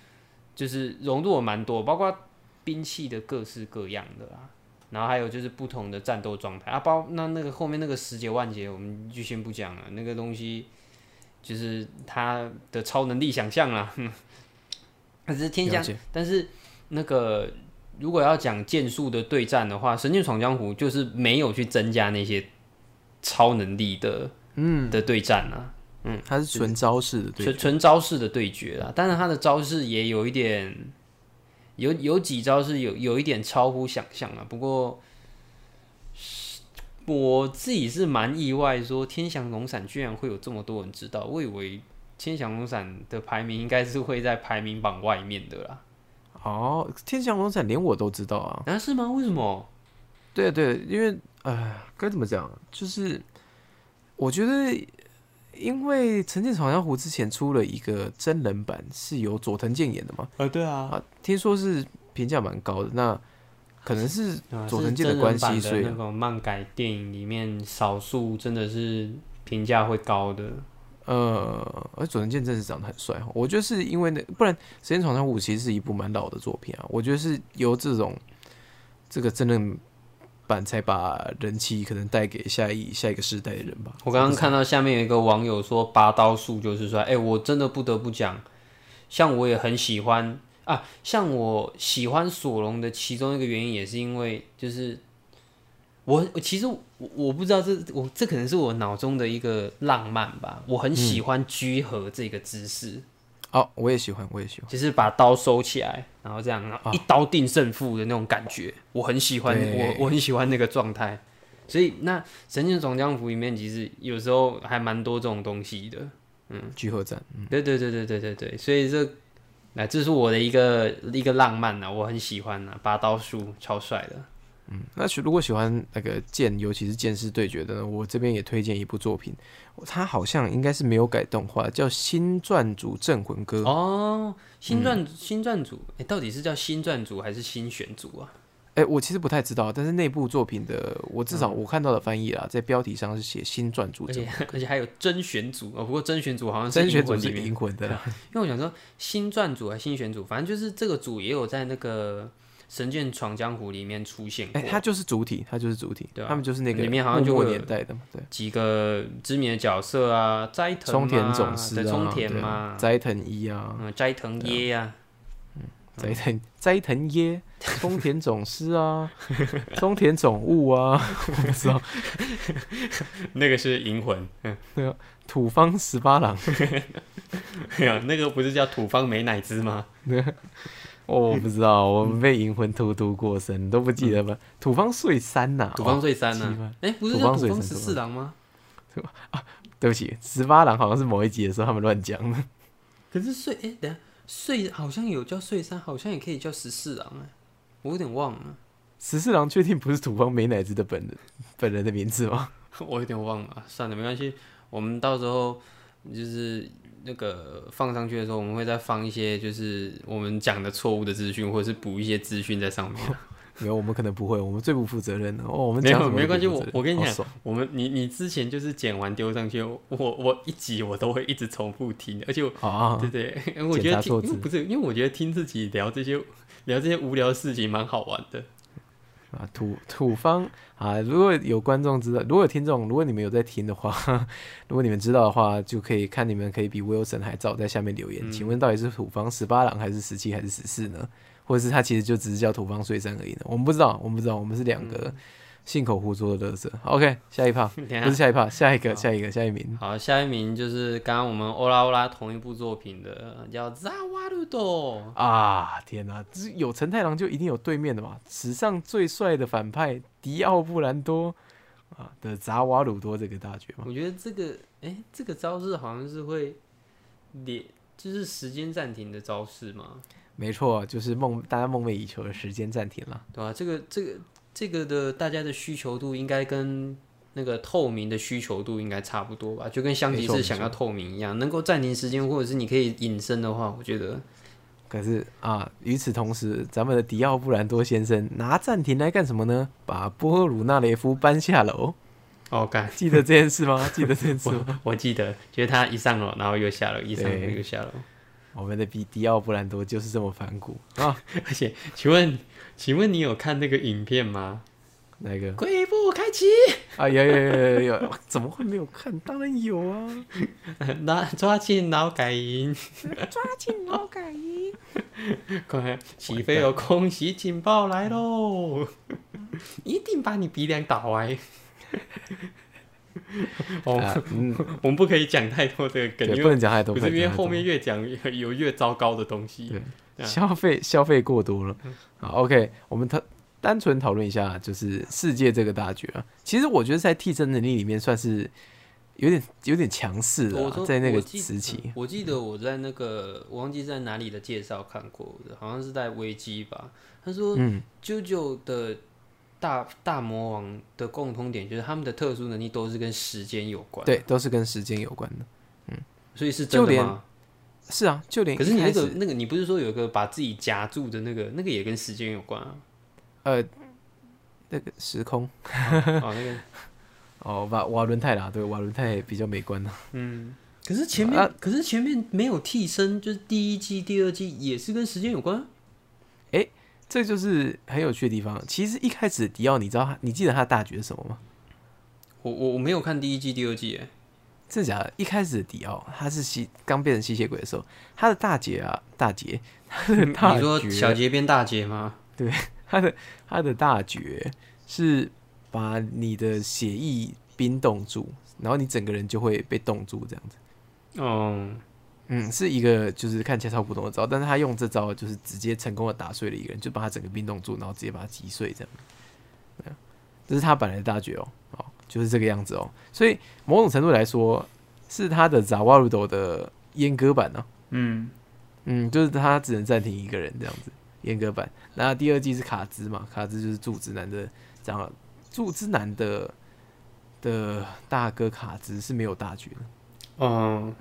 就是融入了蛮多，包括兵器的各式各样的啦，然后还有就是不同的战斗状态啊，包那那个后面那个十节万节我们就先不讲了，那个东西就是他的超能力想象啦。[laughs] 哼但是天降但是那个如果要讲剑术的对战的话，《神剑闯江湖》就是没有去增加那些超能力的嗯的对战啊，嗯它是纯招式的对纯纯招式的对决啦。当然，他的招式也有一点有有几招是有有一点超乎想象啊。不过我自己是蛮意外，说天翔龙闪居然会有这么多人知道，我以为。天翔龙闪的排名应该是会在排名榜外面的啦，哦，天降龙伞连我都知道啊。啊是吗？为什么？对对，因为呃，该怎么讲？就是我觉得，因为《神剑闯江湖》之前出了一个真人版，是由佐藤健演的嘛，呃，对啊，啊，听说是评价蛮高的。那可能是啊佐藤健的关系，所以那种漫改电影里面少数真的是评价会高的。呃，而佐藤健真是长得很帅哦。我觉得是因为那，不然《时间闯江湖》其实是一部蛮老的作品啊。我觉得是由这种这个真人版才把人气可能带给下一下一个世代的人吧。我刚刚看到下面有一个网友说拔刀术就是说，哎、我真的不得不讲，像我也很喜欢啊，像我喜欢索隆的其中一个原因也是因为就是我我其实我我不知道这我这可能是我脑中的一个浪漫吧，我很喜欢居合这个姿势。哦，我也喜欢，我也喜欢。就是把刀收起来，然后这样然后一刀定胜负的那种感觉，我很喜欢，我我很喜欢那个状态。所以那《神剑闯江湖》里面其实有时候还蛮多这种东西的。嗯聚合战，对对对对对对对，所以这那这是我的一个一个浪漫呐，我很喜欢呐，拔刀术超帅的。嗯，那如果喜欢那个剑，尤其是剑士对决的呢，我这边也推荐一部作品，它好像应该是没有改动画，叫《新传主镇魂歌》。哦，新传、新传组，哎、到底是叫新传组还是新选组啊？哎、我其实不太知道，但是那部作品的，我至少我看到的翻译啦，在标题上是写“新传主而且 [laughs] 而且还有真选组哦，不过真选组好像”，是真选组是灵魂的啦。[laughs] 因为我想说新传组还是新选组，反正就是这个组也有在那个《神剑闯江湖》里面出现过。哎、它就是主体，他就是主体，对啊。他们就是那个里面好像就年代的嘛，对，几个知名的角色啊，斋藤冲田嘛总司啊，冲田嘛。啊，斋藤一啊，嗯，斋藤耶啊，斋藤斋藤耶，冲田总司啊，[laughs] 冲田总务啊，我不知道，那个是银魂，土方十八郎。[laughs] 哎呀，那个不是叫土方美乃滋吗？[laughs] 哦，[laughs] 我不知道，我们被银魂荼毒过深，都不记得吧？土方岁三呐、土方岁三哦奇呢怪？哎，不是土叫土方十四郎吗？对不起，十八郎好像是某一集的时候他们乱讲的。可是岁哎，等下岁好像有叫岁三，好像也可以叫十四郎哎，我有点忘了，十四郎确定不是土方美乃子的本人本人的名字吗？[laughs] 我有点忘了，算了，没关系，我们到时候就是那个放上去的时候，我们会再放一些就是我们讲的错误的资讯，或者是补一些资讯在上面。[laughs] 没有，我们可能不会，我们最不负责任的哦。我们没有讲没关系我我跟你讲我们你你之前就是剪完丢上去，我我一集我都会一直重复听，而且啊，对对，[laughs] 我觉得听因为不是，因为我觉得听自己聊这些聊这些无聊的事情蛮好玩的。啊，土土方啊，如果有观众知道，如果有听众，如果你们有在听的话，[laughs] 如果你们知道的话，就可以看你们可以比 Wilson 还早在下面留言，嗯请问到底是土方十八郎还是十七还是十四呢？或者是他其实就只是叫土方岁生而已呢？我们不知道，我们不知道，我们是两嗯个信口胡说的乐色。OK，下一趴 [laughs] 下不是下一趴，下一个，下一个，下一名。好，下一名就是刚刚我们欧拉欧拉同一部作品的，叫《扎瓦鲁多》。啊！天哪、这有陈太郎就一定有对面的嘛？史上最帅的反派迪奥布兰多啊的扎瓦鲁多这个大绝嘛？我觉得这个，哎、这个招式好像是会连，就是时间暂停的招式嘛，没错，就是梦大家梦寐以求的时间暂停了。对吧、这个这个这个的大家的需求度应该跟那个透明的需求度应该差不多吧？就跟香吉士想要透明一样，能够暂停时间，或者是你可以隐身的话，我觉得可是啊，与此同时，咱们的迪奥布兰多先生拿暂停来干什么呢？把波鲁纳雷夫搬下楼，哦，干，记得这件事吗？[laughs] 记得这件事吗？我记得，就是他一上楼，然后又下楼，一上楼又下楼。[laughs] 我们的比迪奥布兰多就是这么反骨啊！[laughs] 而且，请问，请问你有看那个影片吗？哪个鬼步开启，[laughs] 啊，有有有有有，怎么会没有看？当然有啊！[laughs] 那抓紧脑改音，[laughs] 抓紧劳改营。快起飞有空袭警报来喽！一定把你鼻梁打歪。哦，啊嗯，我们不可以讲太多这个梗，对，因为不能讲太多，不是因为后面越讲有有越糟糕的东西。消费消费过多了。好，OK，我们讨单纯讨论一下，就是世界这个大局啊。其实我觉得在替身能力里面算是有点有点强势的、啊，在那个时期。我记得我在那个我忘记在哪里的介绍看过的，好像是在危机吧。他说，嗯，啾啾的大大魔王的共通点就是他们的特殊能力都是跟时间有关。，对，都是跟时间有关的。嗯所以是真就连的吗？是啊，就连可是你那个那个，你不是说有一个把自己夹住的那个，那个也跟时间有关啊？呃那个时空哦，那个，[laughs] 哦，瓦瓦伦泰啦，对，瓦伦泰比较美观啊。嗯。可是前面，啊可是前面没有替身，就是第一季、第二季也是跟时间有关啊。这就是很有趣的地方。其实一开始迪奥，你知道他，你记得他的大局是什么吗？我我我没有看第一季、第二季，哎，真的假的？一开始的迪奥，他是吸刚变成吸血鬼的时候，他的大姐啊，大姐，他的大你说小杰变大杰吗？对他的他的大绝是把你的血液冰冻住，然后你整个人就会被冻住这样子。哦，嗯，是一个就是看起来超普通的招，但是他用这招就是直接成功的打碎了一个人，就把他整个冰冻住，然后直接把他击碎这样。这是他本来的大绝哦，哦，就是这个样子哦。所以某种程度来说，是他的扎瓦鲁斗的阉割版呢、嗯，嗯，就是他只能暂停一个人这样子，阉割版。那第二季是卡兹嘛，卡兹就是柱之男的，这样柱之男的的大哥卡兹是没有大绝的。嗯，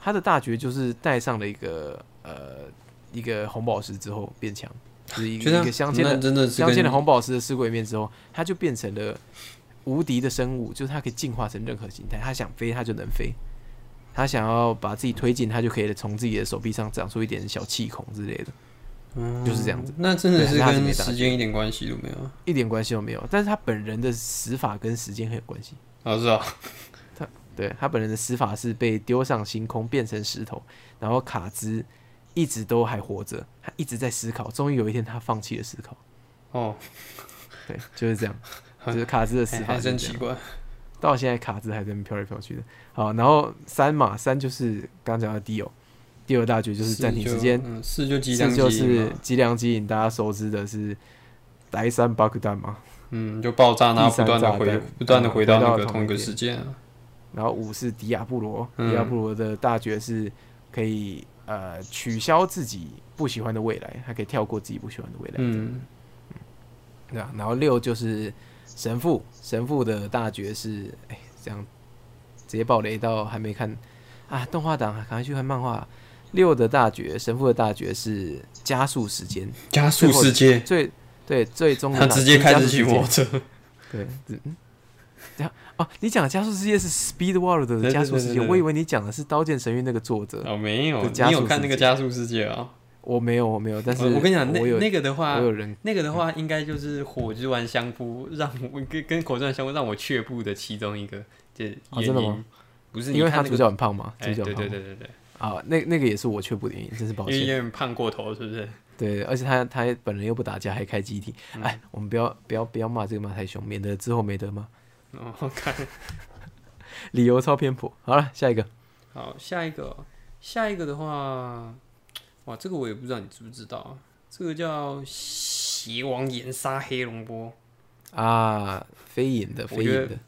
他的大绝就是带上了一个呃一个红宝石之后变强，就是一个镶嵌的是镶嵌的红宝石的尸鬼面之后，他就变成了无敌的生物，就是它可以进化成任何形态，他想飞他就能飞，他想要把自己推进，他就可以从自己的手臂上长出一点小气孔之类的，嗯就是这样子，那真的是跟时间一点关系都没有。一点关系都没有。但是他本人的死法跟时间很有关系。哦，是啊，对他本人的死法是被丢上星空变成石头，然后卡兹一直都还活着，他一直在思考，终于有一天他放弃了思考。哦，对，就是这样，就是卡兹的死法真奇。怪。到现在卡兹还在那飘来飘去的。好，然后三嘛，三就是刚刚讲的 D 友，第二大绝就是暂停时间，嗯，四就机量四就机是嘛，机量机引，大家熟知的是白山巴克弹嘛，嗯，就爆炸，然后不断的回不断的嗯回到那个同一个时间啊。然后五是迪亚布罗，嗯迪亚布罗的大绝是可以呃取消自己不喜欢的未来，还可以跳过自己不喜欢的未来。嗯，对啊，然后六就是神父，神父的大绝是，哎，这样直接爆雷到还没看。啊，动画党赶快去看漫画。六的大绝，神父的大绝是加速时间，加速世界，最对最终的他直接开始骑摩托车，对，嗯，这样哦，你讲的加速世界是 Speed World 的加速世界，我以为你讲的是《刀剑神域》那个作者，哦，没有，你有看那个加速世界啊？我没有，我没有，但是我我跟你讲，那那个的话我，有人那个的话，应该就是火之丸相扑让我跟跟火之丸相扑让我却步的其中一个，就原因哦真的吗？不是，因为他主角很胖嘛，主角很胖对对对对，啊，那那个也是我却步的原因，真是抱歉。因为有点胖过头，是不是？对，而且他他本人又不打架，还开机体，嗯哎，我们不要不要不要骂这个骂太凶，免得之后没得骂。哦，我看 [laughs] 理由超偏颇。好了，下一个好，下一个哦，下一个的话，哇，这个我也不知道你知不知道啊，这个叫邪王岩杀黑龙波。啊，飞影的飞影的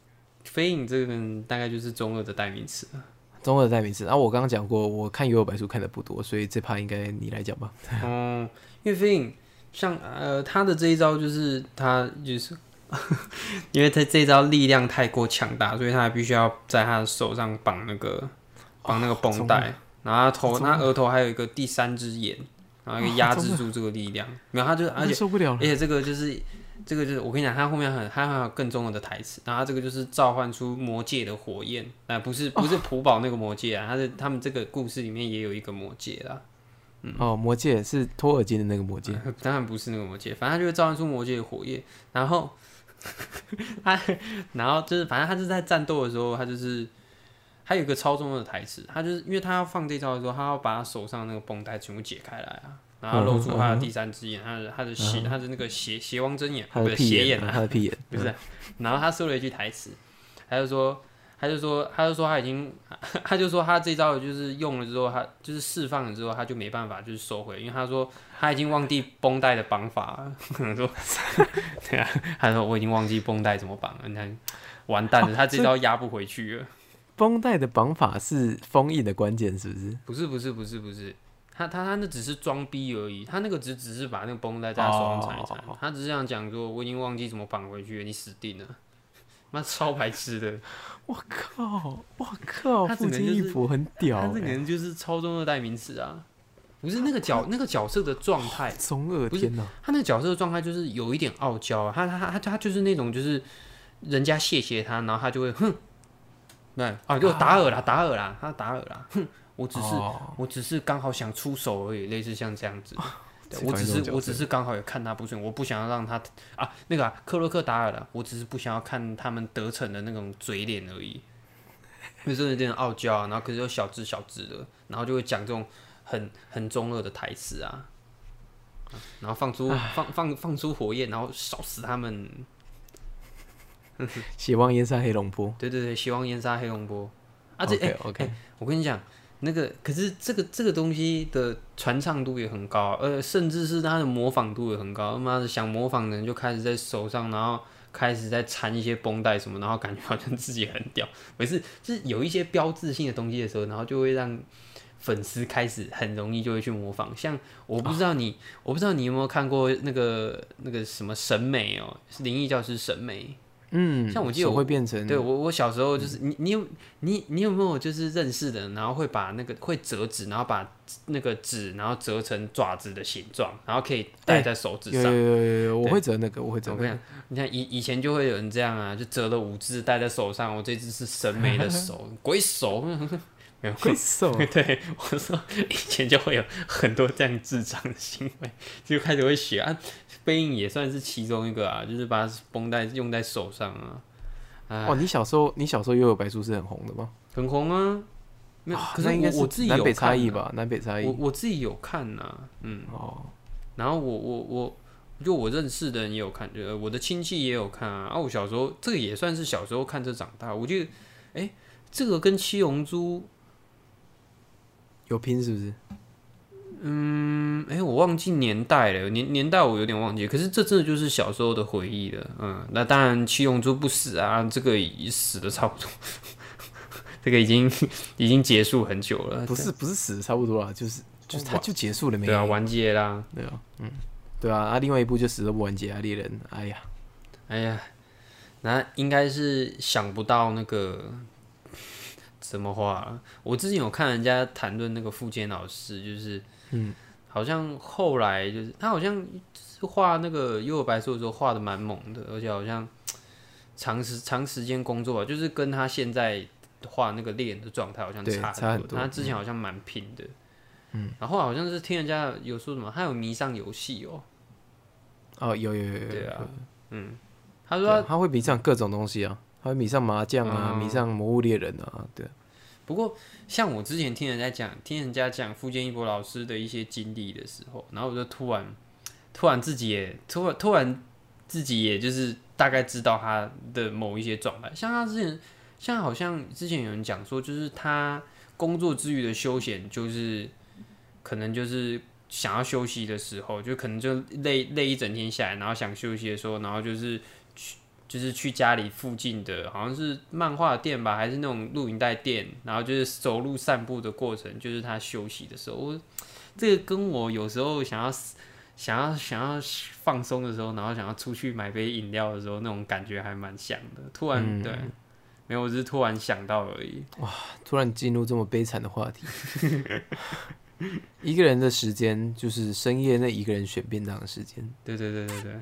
飞影这个大概就是中二的代名词了。中二的代名词。然、后我刚刚讲过，我看《幽游白书》看的不多，所以这趴应该你来讲吧。[laughs] 哦，因为飞影像呃，他的这一招就是他就是，[laughs] 因为他这一招力量太过强大，所以他必须要在他的手上绑那个绑那个绷中带，然后头他额头还有一个第三只眼，然后一个压制住这个力量。没有，他就而且受不了了。而且这个就是这个就是我跟你讲，他后面很他还有更重要的台词，然后这个就是召唤出魔界的火焰，啊、不是不是普宝那个魔界啊，他是他们这个故事里面也有一个魔界啦。哦，魔戒是托尔金的那个魔戒。[laughs] 当然不是那个魔戒，反正他就会召唤出魔界的火焰，然后 [laughs] 他，然后就是反正他就是在战斗的时候，他就是他有一个超重要的台词，他就是因为他要放这招的时候，他要把他手上那个绷带全部解开来啊，然后露出他的第三只眼，他的他的邪他的那个邪邪王真眼，不是邪眼啊，他的屁眼，[laughs] 不是，然后他说了一句台词，他就说，他就说，他就说他已经，[laughs] 他就说他这招就是用了之后，他就是释放了之后，他就没办法就是收回，因为他说他已经忘记绷带的绑法了。[laughs] 可能说，对啊，他说我已经忘记绷带怎么绑了，你看，完蛋了，他这招压不回去了。绷带的绑法是封印的关键，是不是？不是不是不是不是，他他他那只是装逼而已，他那个只只是把那个绷带在他手上缠一缠哦他只是这样讲说，我已经忘记怎么绑回去了，你死定了。妈超白痴的，[laughs] 我靠，我靠，他整个就是很屌他这个哎，人就是超中二代名词啊！不是那个角那个角色的状态，中二天哪！他那个角色的状态就是有一点傲娇啊，他他他他就是那种就是人家谢谢他，然后他就会哼，对啊，就达尔啦，达尔啦，他达尔啦，哼，我只是、哦我只是刚好想出手而已，类似像这样子。对我只是我只是刚好有看他不顺，我不想要让他啊那个、啊、克洛克达尔啦，我只是不想要看他们得逞的那种嘴脸而已。就是有点傲娇啊，然后可是又小只小只的，然后就会讲这种很很中二的台词啊，然后放出放放放出火焰，然后烧死他们。血王岩杀黑龙波。对对对，希望烟杀黑龙波啊！这哎、OK，我跟你讲，那个可是这个这个东西的传唱度也很高，呃，甚至是它的模仿度也很高。他妈的，想模仿的人就开始在手上，然后开始在缠一些绷带什么，然后感觉好像自己很屌。每次就是有一些标志性的东西的时候，然后就会让粉丝开始很容易就会去模仿。像我不知道你，我不知道你有没有看过那个那个什么审美哦、是灵异教师审美。嗯，像我记得我会变成对我，我小时候就是你，你有你你有没有就是认识的，然后会把那个会折纸，然后把那个纸，然后折成爪子的形状，然后可以戴在手指上。有有有有有，我对会折那个，我会折那个我跟你讲，你看以以前就会有人这样啊，就折了五只戴在手上，我这只是审美的手，[laughs] 鬼手，没有。会手 [laughs] 对，我说以前就会有很多这样智障的行为，就开始会学啊。背影也算是其中一个啊，就是把绷带用在手上啊。啊，哦，你小时候你小时候又有白书是很红的吗？很红啊。没有，可是我我自己有南北差？异吧？南北差异我我自己有看呐、嗯，哦，然后我我我就我认识的人也有看，呃，我的亲戚也有看啊。啊，我小时候这个也算是小时候看着长大。我觉得，哎、这个跟七龙珠，有拼是不是？嗯，哎、我忘记年代了，年年代我有点忘记。可是这真的就是小时候的回忆了。嗯，那当然七龙珠不死啊，这个已死的差不多。[laughs] 这个已经已经结束很久了。不是不是死的差不多了，就是就是它就结束了没？对啊，完结啦。对啊，嗯，对啊，啊，另外一部就死都不完结啊，猎人，哎呀，哎呀，那应该是想不到那个什么话。我之前有看人家谈论那个富坚老师，就是嗯，好像后来就是他好像是画那个《幽游白书》的时候画的蛮猛的，而且好像长时长时间工作吧，就是跟他现在画那个猎人的状态好像对差差很多他之前好像蛮拼的，嗯，然后好像是听人家有说什么，他有迷上游戏哦，哦，有有有有，对啊，嗯，他对说他会迷上各种东西啊，他会迷上麻将啊，嗯迷上魔物猎人啊，对，不过，像我之前听人家讲，听人家讲富坚义博老师的一些经历的时候，然后我就突然，突然自己也突然突然自己也就是大概知道他的某一些状态。像他之前，像好像之前有人讲说，就是他工作之余的休闲，就是可能就是想要休息的时候，就可能就累累一整天下来，然后想休息的时候，然后就是去就是去家里附近的，好像是漫画店吧，还是那种录影带店，然后就是走路散步的过程，就是他休息的时候。我这个跟我有时候想要想要想要放松的时候，然后想要出去买杯饮料的时候，那种感觉还蛮像的。突然、嗯对，没有，我只是突然想到而已。哇突然进入这么悲惨的话题，[laughs] 一个人的时间就是深夜那一个人选便当的时间。对对对对对。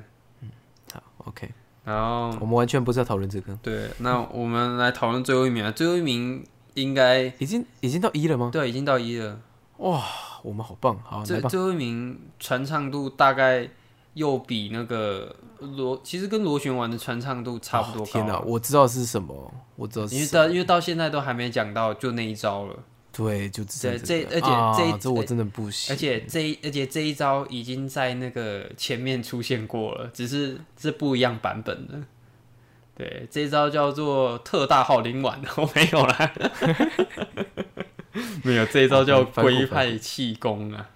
嗯好，OK，然后我们完全不是要讨论这个，对，那我们来讨论最后一名啊，最后一名应该已经已经到一了吗？对，已经到一了。哇我们好棒，好这。最最后一名传唱度大概又比那个螺，其实跟螺旋丸的传唱度差不多高。哦天哪，我知道是什么，我知道是因为到因为到现在都还没讲到，就那一招了。对，就只剩这个这而且啊这一这我真的不行，而且这一而且这一招已经在那个前面出现过了，只是是不一样版本的。对，这一招叫做特大号灵丸，[laughs] 我没有啦，[laughs] 没有这一招叫龟派气功啊。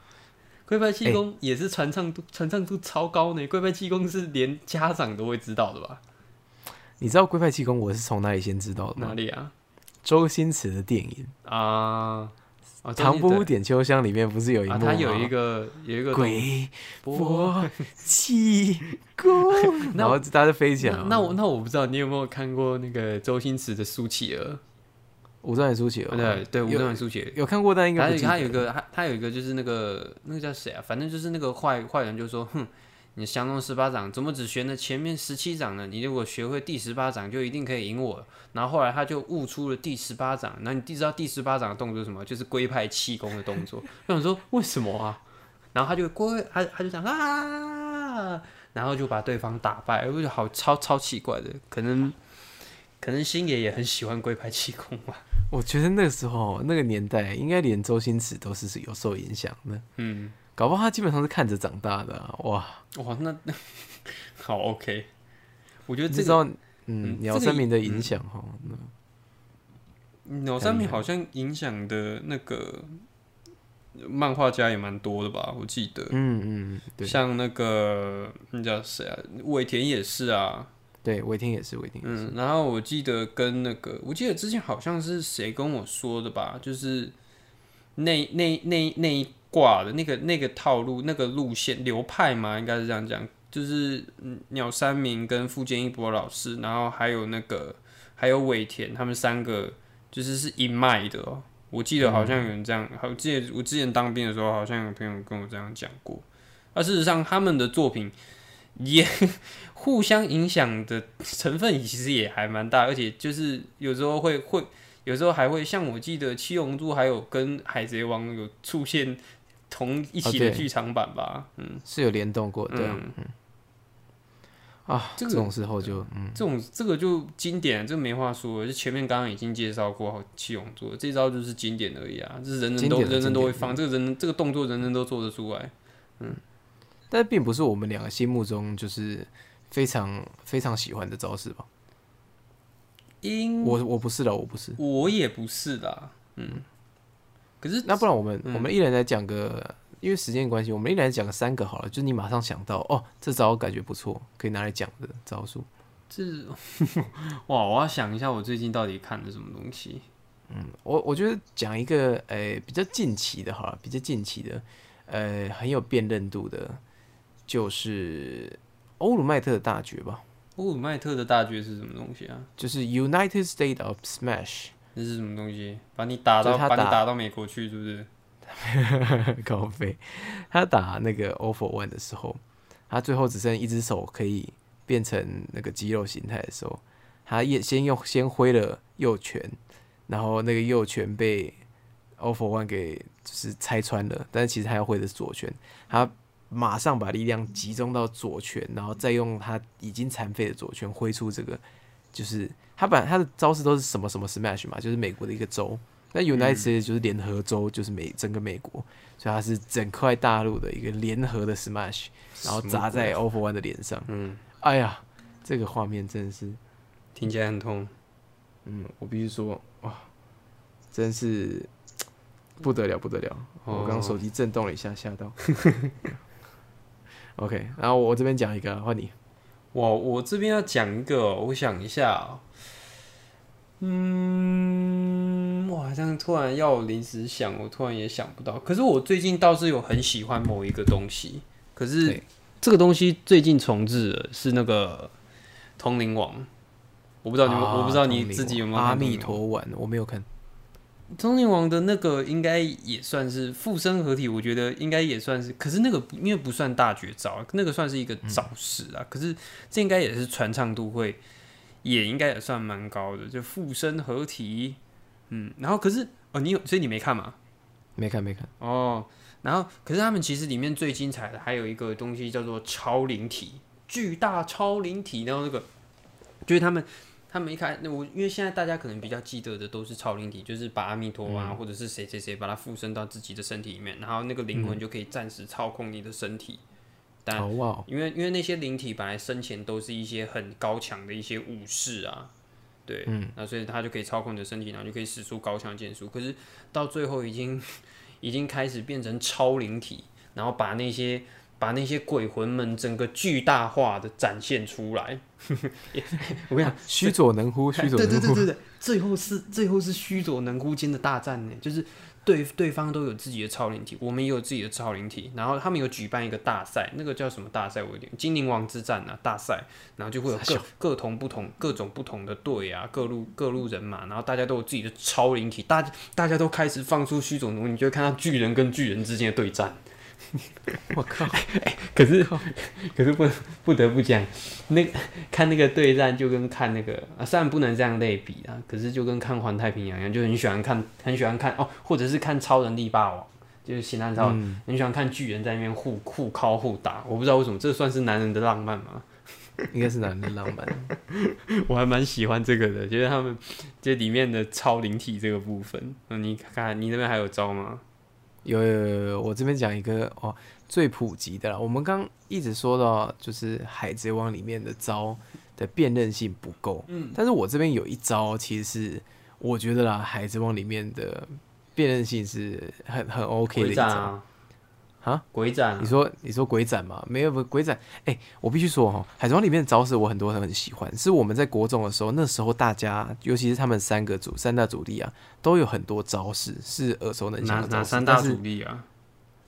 龟派气功也是传唱度传唱度超高呢，龟派气功是连家长都会知道的吧？你知道龟派气功我是从哪里先知道的吗？哪里啊？周星驰的电影啊，哦《唐伯虎点秋香》里面不是有一幕？他有一个有一个鬼波波气功，[laughs] 然后他就飞起来了。那那我那我不知道你有没有看过那个周星驰的苏乞儿？武状元苏乞儿，对对，吴有宗宪苏乞儿。有看过，但应该他他有一个他他有一个就是那个那个叫谁啊？反正就是那个坏坏人就说，哼，你降龙十八掌怎么只学了前面十七掌呢？你如果学会第十八掌，就一定可以赢我。然后后来他就悟出了第十八掌，那你知道第十八掌的动作是什么？就是龟派气功的动作。[laughs] 我想说为什么啊？然后他就龟，他他就讲啊，然后就把对方打败，我觉得好超超奇怪的，可能可能星爷也很喜欢龟派气功吧。[laughs] 我觉得那个时候那个年代，应该连周星驰都是有受影响的，嗯，搞不好他基本上是看着长大的、啊。哇，哇，那 [laughs] 好 OK，我觉得这道，嗯嗯，鸟山明的影响哈，那鸟山明好像影响的那个漫画家也蛮多的吧？我记得，嗯嗯，对像那个那叫谁啊？尾田也是啊，对，尾田也是尾田也是，嗯，然后我记得跟那个，我记得之前好像是谁跟我说的吧？就是那那那那一挂的那个那个套路、那个路线流派嘛，应该是这样讲。就是鸟山明跟富坚义博老师，然后还有那个还有尾田，他们三个就是是一脉的哦。我记得好像有人这样，好，记得我之前当兵的时候，好像有朋友跟我这样讲过。而事实上，他们的作品也互相影响的成分其实也还蛮大，而且就是有时候会会，有时候还会像我记得《七龙珠》还有跟《海贼王》有出现同一起的剧场版吧，嗯，是有联动过，对啊，嗯。啊，这种时候就嗯，这种这个就经典，这个没话说，就前面刚刚已经介绍过七龙珠了，这招就是经典而已啊，这是人人都人人都会放，这个人这个动作人人都做得出来，嗯。但并不是我们两个心目中就是非常非常喜欢的招式吧？因我我不是的，我不是。我也不是啦，嗯，可是那不然我们、嗯我们一人来讲个，因为时间关系，我们一人来讲个三个好了，就是你马上想到哦，这招感觉不错，可以拿来讲的招数。这 [laughs] 哇，我要想一下，我最近到底看的什么东西？嗯我我觉得讲一个诶比较近期的哈，比较近期的呃很有辨认度的，就是欧鲁麦特的大绝吧，欧鲁麦特的大绝是什么东西啊？就是 United States of Smash，那是什么东西？把你打到他打把你打到美国去，是不是？[laughs] 高飞，他打那个 O for One 的时候，他最后只剩一只手可以变成那个肌肉形态的时候，他也先用先挥了右拳，然后那个右拳被 O for One 给就是拆穿了，但是其实他要挥的是左拳，他马上把力量集中到左拳，然后再用他已经残废的左拳挥出这个，就是他本来他的招式都是什么什么 Smash 嘛，就是美国的一个州。那 United States 就是联合州，就是美整个美国，所以它是整块大陆的一个联合的 smash，然后砸在 Over One 的脸上。嗯，哎呀，这个画面真的是，听起来很痛。嗯，我必须说，哇，真是不得了，不得了！哦我刚手机震动了一下，吓到。[laughs] OK，然后我这边讲一个，换你。我我这边要讲一个哦，我想一下哦，嗯，我好像突然要临时想，我突然也想不到。可是我最近倒是有很喜欢某一个东西，可是这个东西最近重置了，是那个《通灵王》。我不知道你们，啊我不知道你自己有没有看阿弥陀丸，我没有看。通灵王的那个应该也算是附身合体，我觉得应该也算是，可是那个因为不算大绝招，那个算是一个招式啊。可是这应该也是传唱度会，也应该也算蛮高的，就附身合体。嗯，然后可是哦，你有，所以你没看吗？没看，没看。哦，然后可是他们其实里面最精彩的还有一个东西叫做超灵体，巨大超灵体，然后那个就是他们。他们一开，那我因为现在大家可能比较记得的都是超灵体，就是把阿弥陀啊，或者是谁谁谁把它附身到自己的身体里面，然后那个灵魂就可以暂时操控你的身体。但因为因为那些灵体本来生前都是一些很高强的一些武士啊，对，嗯，那所以他就可以操控你的身体，然后就可以使出高强剑术。可是到最后已经 [laughs] 已经开始变成超灵体，然后把那些把那些鬼魂们整个巨大化的展现出来。[laughs] 我跟你讲，[laughs] 须佐能乎，须佐能乎。对对对对对，最后是最后是须佐能乎间的大战呢，就是对对方都有自己的超灵体，我们也有自己的超灵体，然后他们有举办一个大赛，那个叫什么大赛？我有点精灵王之战啊大赛，然后就会有各各同不同各种不同的队啊，各路各路人马，然后大家都有自己的超灵体，大大家都开始放出须佐能乎，你就会看到巨人跟巨人之间的对战。[laughs] 我靠，可是，可是不不得不讲，那看那个对战就跟看那个啊，虽然不能这样类比啊，可是就跟看环太平洋一样，就很喜欢看，很喜欢看哦，或者是看超人力霸王，就是新安超人，很喜欢看巨人在那边互互敲互打，我不知道为什么，这算是男人的浪漫吗？应该是男人浪漫。[laughs] 我还蛮喜欢这个的，觉得他们这里面的超灵体这个部分，嗯你看你那边还有招吗？有有有有，我这边讲一个哦，最普及的啦。我们刚一直说到，就是《海贼王》里面的招的辨认性不够，嗯，但是我这边有一招，其实是我觉得啦，《海贼王》里面的辨认性是很很 OK 的一招。斩啊，啊？鬼斩啊你，说你说鬼斩吗？没有不鬼斩，哎、我必须说哈，《海贼王》里面的招式我很多人很喜欢，是我们在国中的时候，那时候大家尤其是他们三个组三大主力啊，都有很多招式是耳熟能详哪的三大主力啊？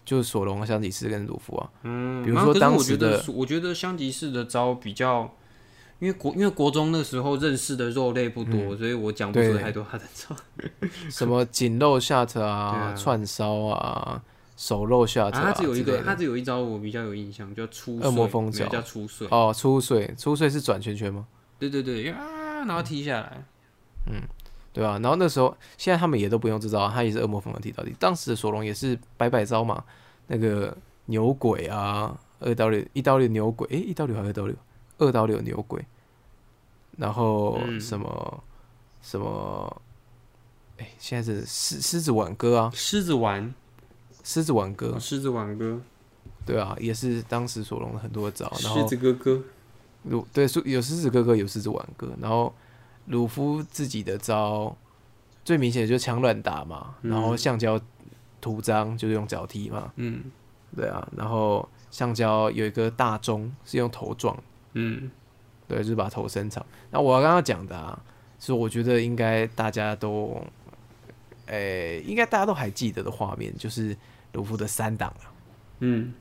就是索隆、香吉士跟鲁夫啊。嗯，比如说当时的觉得，我觉得香吉士的招比较，因为国因为国中那时候认识的肉类不多，所以我讲不出太多他的招。什么紧肉对啊、啊串烧啊、手肉 shot 啊，他只有一个，他只有一招我比较有印象，叫出恶魔风脚叫出碎。哦，出水，出水是转圈圈吗？对对对，啊，然后踢下来。嗯对吧、然后那时候，现在他们也都不用这招，他也是恶魔风的踢到底。当时的索隆也是百百招嘛，那个牛鬼啊，二刀流一刀流牛鬼，诶，一刀流还是二刀流二刀流牛鬼，然后嗯什么、什么，诶，现在是狮狮子挽歌啊，狮子丸，狮子挽歌，狮子丸哥，对啊，也是当时索隆的很多招，然狮后子哥哥，鲁对，有狮子哥哥，有狮子挽歌，然后鲁夫自己的招最明显的就是枪乱打嘛，然后橡胶图章就是用脚踢嘛，嗯。对啊，然后橡胶有一个大钟是用头撞，嗯，对，就是把头伸长。那我刚刚讲的啊，是我觉得应该大家都诶、应该大家都还记得的画面，就是鲁夫的三档啊。嗯，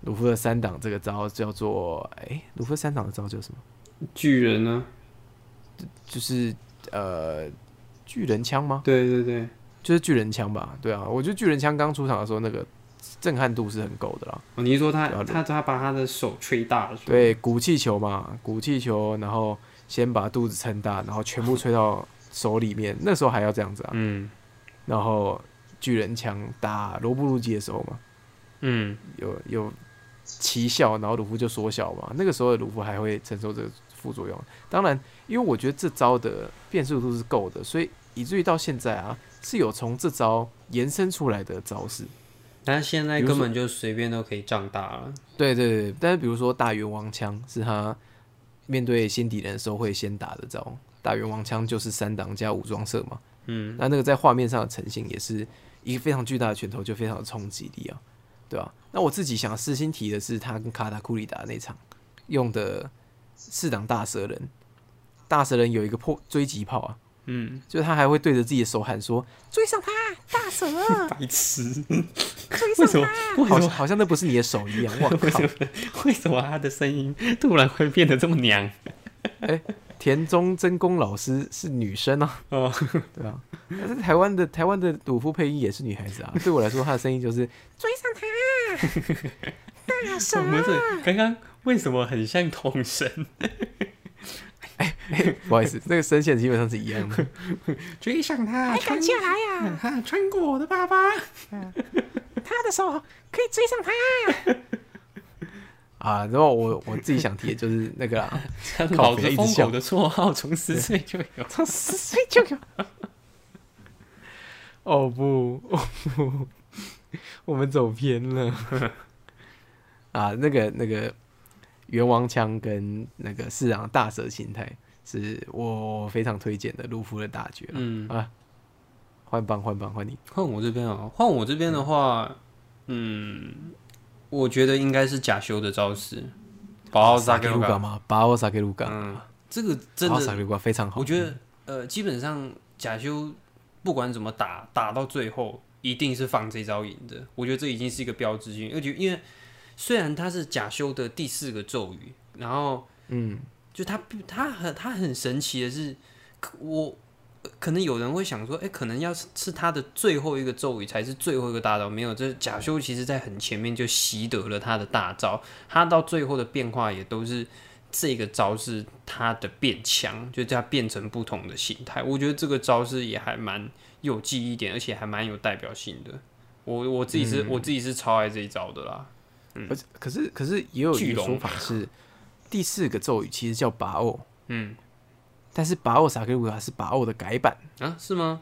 鲁夫的三档这个招叫做，诶、鲁夫三档的招叫什么？巨人呢？就是呃，巨人枪吗？对对对，就是巨人枪吧？对啊，我觉得巨人枪刚出场的时候，那个震撼度是很够的啦。哦，你是说他他他把他的手吹大了？对，鼓气球嘛，鼓气球，然后先把肚子撑大，然后全部吹到手里面。那时候还要这样子啊。嗯然后巨人枪打罗布路基的时候嘛，嗯有有奇效，然后鲁夫就缩小嘛。那个时候的鲁夫还会承受这个副作用。当然，因为我觉得这招的变速度是够的，所以以至于到现在啊，是有从这招延伸出来的招式。但是现在根本就随便都可以胀大了。对对对，但是比如说大圆王枪是他面对新敌人的时候会先打的招，大圆王枪就是三档加武装色嘛。嗯，那那个在画面上的呈现也是一个非常巨大的拳头，就非常有冲击力啊，对吧、那我自己想私心提的是他跟卡塔库里达那场用的四档大蛇人，大蛇人有一个破追击炮啊，嗯，就是他还会对着自己的手喊说追上他，大蛇，[laughs] 白痴，[laughs] 追为什么？为什么？好好像那不是你的手一样，我靠！为什么他的声音突然会变得这么娘？[laughs] 田中真弓老师是女生啊，哦，对啊，但是台湾的台湾的鲁夫配音也是女孩子啊，[laughs] 对我来说她的声音就是追上他，大蛇不是，刚刚为什么很像童声？[laughs] 不好意思，那个声线基本上是一样的。追上他，还敢下来呀、[laughs] 他穿过我的爸爸。他的手可以追上他。啊，然后我我自己想提的就是那个啊，[laughs] 老子疯狗的绰号从十岁就有。从十岁就有。哦不，哦不，我们走偏了。啊，那个那个元王枪跟那个四郎大蛇形态是我非常推荐的鲁夫的大绝嗯啊，换棒换棒换你，换我这边啊，换我这边的话，嗯，我觉得应该是假修的招式，把奥萨给鲁嘎。吗？巴奥萨给卢嘎，嗯，这个真的，萨给卢嘎非常好。我觉得呃，基本上假修不管怎么打，打到最后一定是放这招赢的。我觉得这已经是一个标志性，而且因为虽然它是假修的第四个咒语，然后嗯，就它它很它很神奇的是，我呃可能有人会想说，哎、可能要是是他的最后一个咒语才是最后一个大招，没有，这假修其实在很前面就习得了他的大招，他到最后的变化也都是这个招式他的变强，就它变成不同的形态。我觉得这个招式也还蛮有记忆点，而且还蛮有代表性的。我我自己是、我自己是超爱这一招的啦。而且可是可是也有一巨龙个说法是，第四个咒语其实叫拔欧，嗯但是拔欧萨克鲁卡是拔欧的改版。啊，是吗？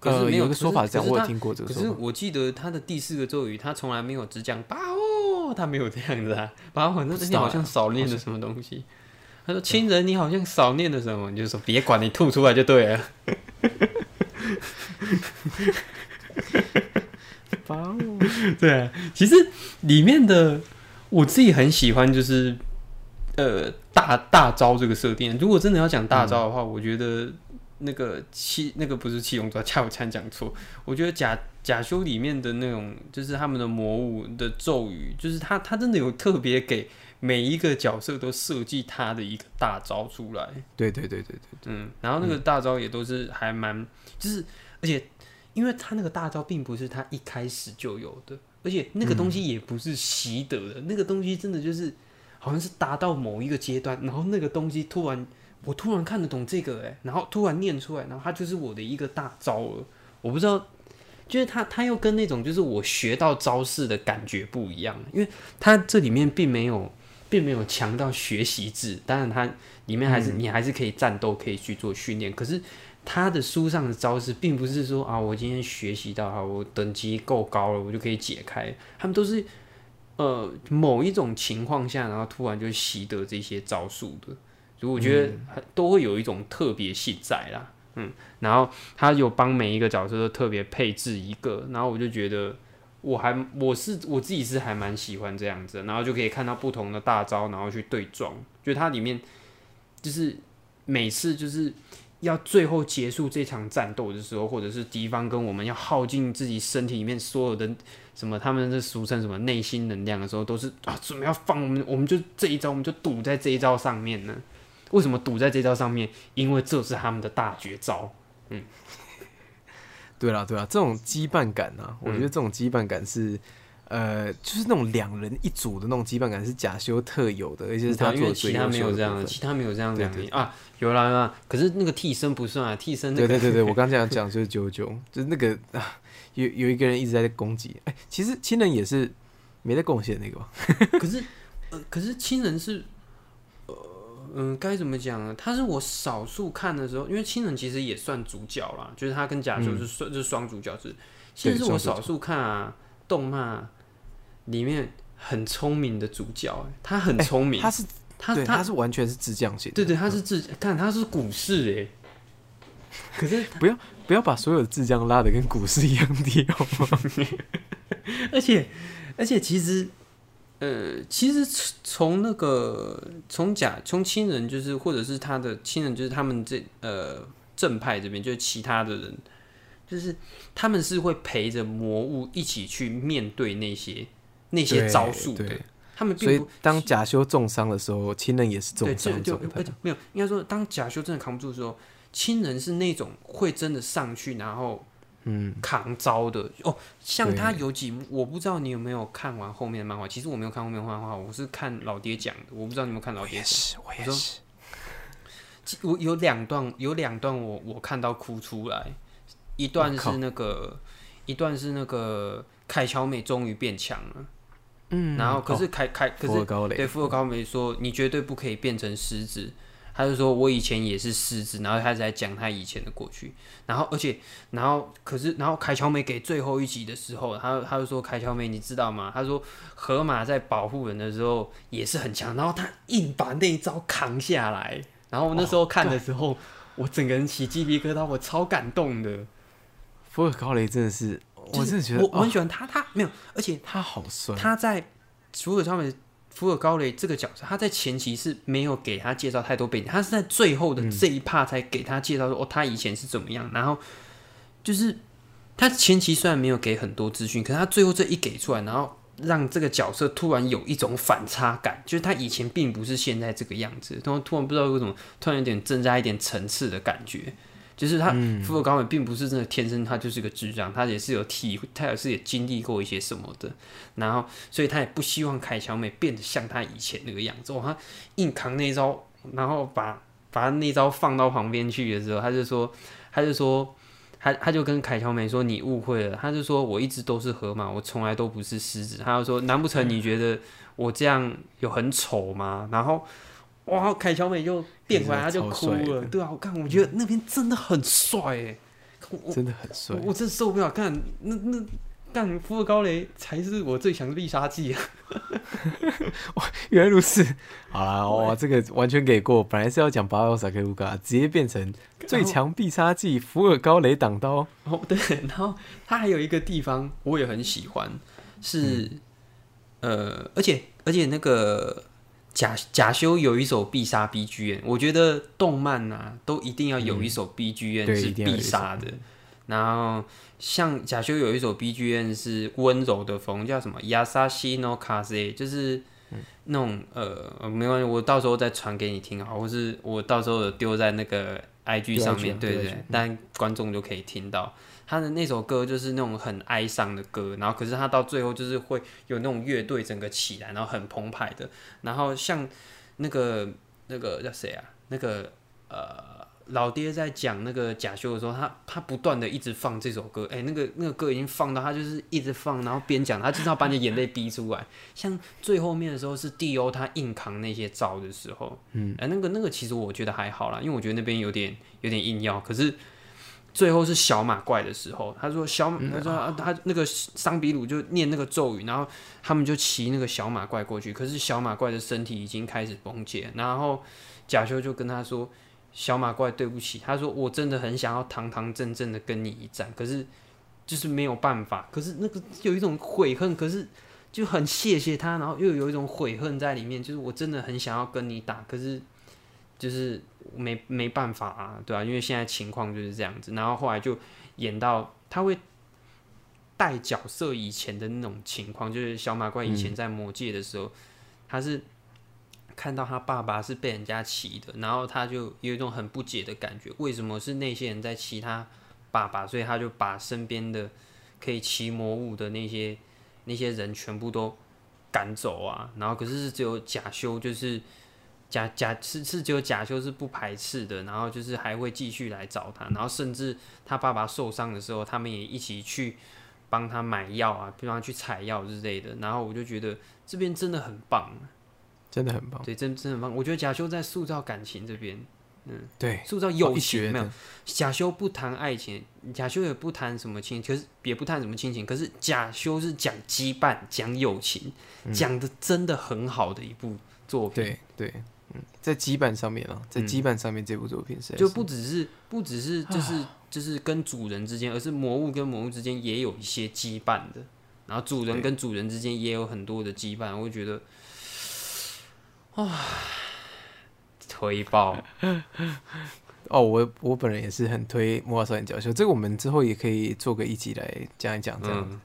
可是有一个说法是这样，我有听过这个可是。我记得他的第四个咒语，他从来没有只讲“把哦”，他没有这样子啊。[laughs] 把哦，那你不知道啊好像少念了什么东西。他说：“亲人，你好像少念了什么？”你就说：“别管，你吐出来就对了。[laughs] 拔欧，” [laughs] 对啊，其实里面的我自己很喜欢，就是呃大大招这个设定。如果真的要讲大招的话，我觉得那个七那个不是七龙招，恰我差点讲错。我觉得假假修里面的那种，就是他们的魔物的咒语，就是他他真的有特别给每一个角色都设计他的一个大招出来。对对对对对，嗯，然后那个大招也都是还蛮，就是而且因为他那个大招并不是他一开始就有的，而且那个东西也不是习得的，那个东西真的就是好像是达到某一个阶段，然后那个东西突然我突然看得懂这个哎，然后突然念出来，然后它就是我的一个大招了，我不知道。就是他，他又跟那种就是我学到招式的感觉不一样，因为他这里面并没有，并没有强到学习制，当然它里面还是、你还是可以战斗，可以去做训练。可是他的书上的招式，并不是说啊，我今天学习到哈，我等级够高了，我就可以解开。他们都是呃某一种情况下，然后突然就习得这些招数的，所以我觉得都会有一种特别性在啦。嗯，然后他有帮每一个角色都特别配置一个，然后我就觉得。我还我是我自己是还蛮喜欢这样子，然后就可以看到不同的大招，然后去对撞。就它里面就是每次就是要最后结束这场战斗的时候，或者是敌方跟我们要耗尽自己身体里面所有的什么，他们是俗称什么内心能量的时候，都是啊，准备要放我们，我们就这一招，我们就赌在这一招上面呢。为什么赌在这招上面？因为这是他们的大绝招。嗯 [laughs] 对啦，对啦，这种羁绊感啊，我觉得这种羁绊感是，呃，就是那种两人一组的那种羁绊感是假修特有的，而且是他因为其他没有这样的，其他没有这样对两人啊，有啦有啦，可是那个替身不算啊，替身那个对对对对，我刚这样讲就是九九，就是那个啊，有有一个人一直在攻击，哎、其实亲人也是没在贡献那个吧？[laughs] 可是，呃，可是亲人是，呃，嗯，该怎么讲呢？他是我少数看的时候，因为亲人其实也算主角啦，就是他跟假修是双、就是双主角是，亲人是我少数看啊动漫里面很聪明的主角、欸他很聪明，他是他对，他他是完全是智将型的，对对，他是自看他是股市哎、可是不要把所有的智将拉的跟股市一样低好吗？[laughs] 而且而且其实，呃，其实从那个从假从亲人就是或者是他的亲人就是他们这呃正派这边就是其他的人，就是他们是会陪着魔物一起去面对那些那些招数的对，他们所以当假修重伤的时候，亲人也是对重伤状态。没有应该说当假修真的扛不住的时候，亲人是那种会真的上去然后嗯，扛招的哦，像他有几幕，我不知道你有没有看完后面的漫画。其实我没有看后面的漫画，我是看老爹讲的。我不知道你有没有看老爹讲。是，我也是。我有两段，有两段我我看到哭出来。一段是那个，一段是那个凯乔美终于变强了。嗯，然后可哦是凯凯、可是对富尔高梅说你绝对不可以变成狮子。他就说我以前也是狮子，然后他在讲他以前的过去。然后而且然后可是然后凯乔美给最后一集的时候，他他就说凯乔美你知道吗？他说河马在保护人的时候也是很强，然后他硬把那一招扛下来。然后我那时候看的时候，我整个人起鸡皮疙瘩，我超感动的。福尔高雷真的是，我真的觉得我我很哦喜欢他，他没有，而且他好帅，他在福尔高雷福尔高雷这个角色，他在前期是没有给他介绍太多背景，他是在最后的这一 part 才给他介绍说、哦，他以前是怎么样。然后就是他前期虽然没有给很多资讯，可是他最后这一给出来，然后让这个角色突然有一种反差感，就是他以前并不是现在这个样子，然后突然不知道为什么突然有点增加一点层次的感觉。就是他福尔高美并不是真的天生他就是个智障，他也是有体，他也是也经历过一些什么的，然后所以他也不希望凯乔美变得像他以前那个样子。哦，他硬扛那一招，然后把把他那招放到旁边去的时候，他就说，他就说，他他就跟凯乔美说你误会了，他就说我一直都是河马，我从来都不是狮子。他就说难不成你觉得我这样有很丑吗？然后。哇！凯乔美就变回来，他就哭了。对啊，我看，我觉得那边真的很帅哎，真的很帅我。真受不了，看那那干福尔高雷才是我最强的必杀技啊！[laughs] 原来如此，好啦，哇，这个完全给过。本来是要讲巴奥萨克乌嘎，直接变成最强必杀技福尔高雷挡刀。哦，对，然后他还有一个地方我也很喜欢，是、呃，而且而且那个假假修有一首必杀 BGM，我觉得动漫啊都一定要有一首 BGM 是必杀的。然后像假修有一首 BGM 是温柔的风，叫什么 Yasashi no Kaze，就是那种呃没关系，我到时候再传给你听啊，或是我到时候有丢在那个 IG 上面对对，但观众就可以听到。他的那首歌就是那种很哀伤的歌，然后可是他到最后就是会有那种乐队整个起来，然后很澎湃的。然后像那个那个叫谁啊？那个呃老爹在讲那个假修的时候，他他不断的一直放这首歌，哎、那个那个歌已经放到他就是一直放，然后边讲，他就是要把你眼泪逼出来。像最后面的时候是 D.O 他硬扛那些招的时候，嗯，哎、那个那个其实我觉得还好啦，因为我觉得那边有点有点硬要，可是。最后是小马怪的时候，他说小，他说啊他那个桑比鲁就念那个咒语，然后他们就骑那个小马怪过去，可是小马怪的身体已经开始崩解，然后贾修就跟他说：“小马怪，对不起。”他说：“我真的很想要堂堂正正的跟你一战，可是就是没有办法。可是那个有一种悔恨，可是就很谢谢他，然后又有一种悔恨在里面，就是我真的很想要跟你打，可是就是没没办法啊，对啊，因为现在情况就是这样子，然后后来就演到他会带角色以前的那种情况，就是小马怪以前在魔界的时候，他是看到他爸爸是被人家骑的，然后他就有一种很不解的感觉，为什么是那些人在骑他爸爸，所以他就把身边的可以骑魔物的那些那些人全部都赶走啊，然后可是是只有假修就是。假假是是只有假修是不排斥的，然后就是还会继续来找他，然后甚至他爸爸受伤的时候，他们也一起去帮他买药啊，比方去采药之类的。然后我就觉得这边真的很棒，真的很棒。对，真真的很棒。我觉得假修在塑造感情这边，嗯，对，塑造友情没有。假修不谈爱情，假修也不谈什么亲，可是也不谈什么亲情，可是假修是讲羁绊、讲友情，讲的真的很好的一部作品。对对。嗯，在羁绊上面啊，在羁绊上面，这部作品是。就不只是不只是就是就是跟主人之间，而是魔物跟魔物之间也有一些羁绊的，然后主人跟主人之间也有很多的羁绊，我会觉得，哇，推爆！[laughs] 哦，我我本人也是很推《魔法少年教秀》，这个我们之后也可以做个一集来讲一讲这样。子。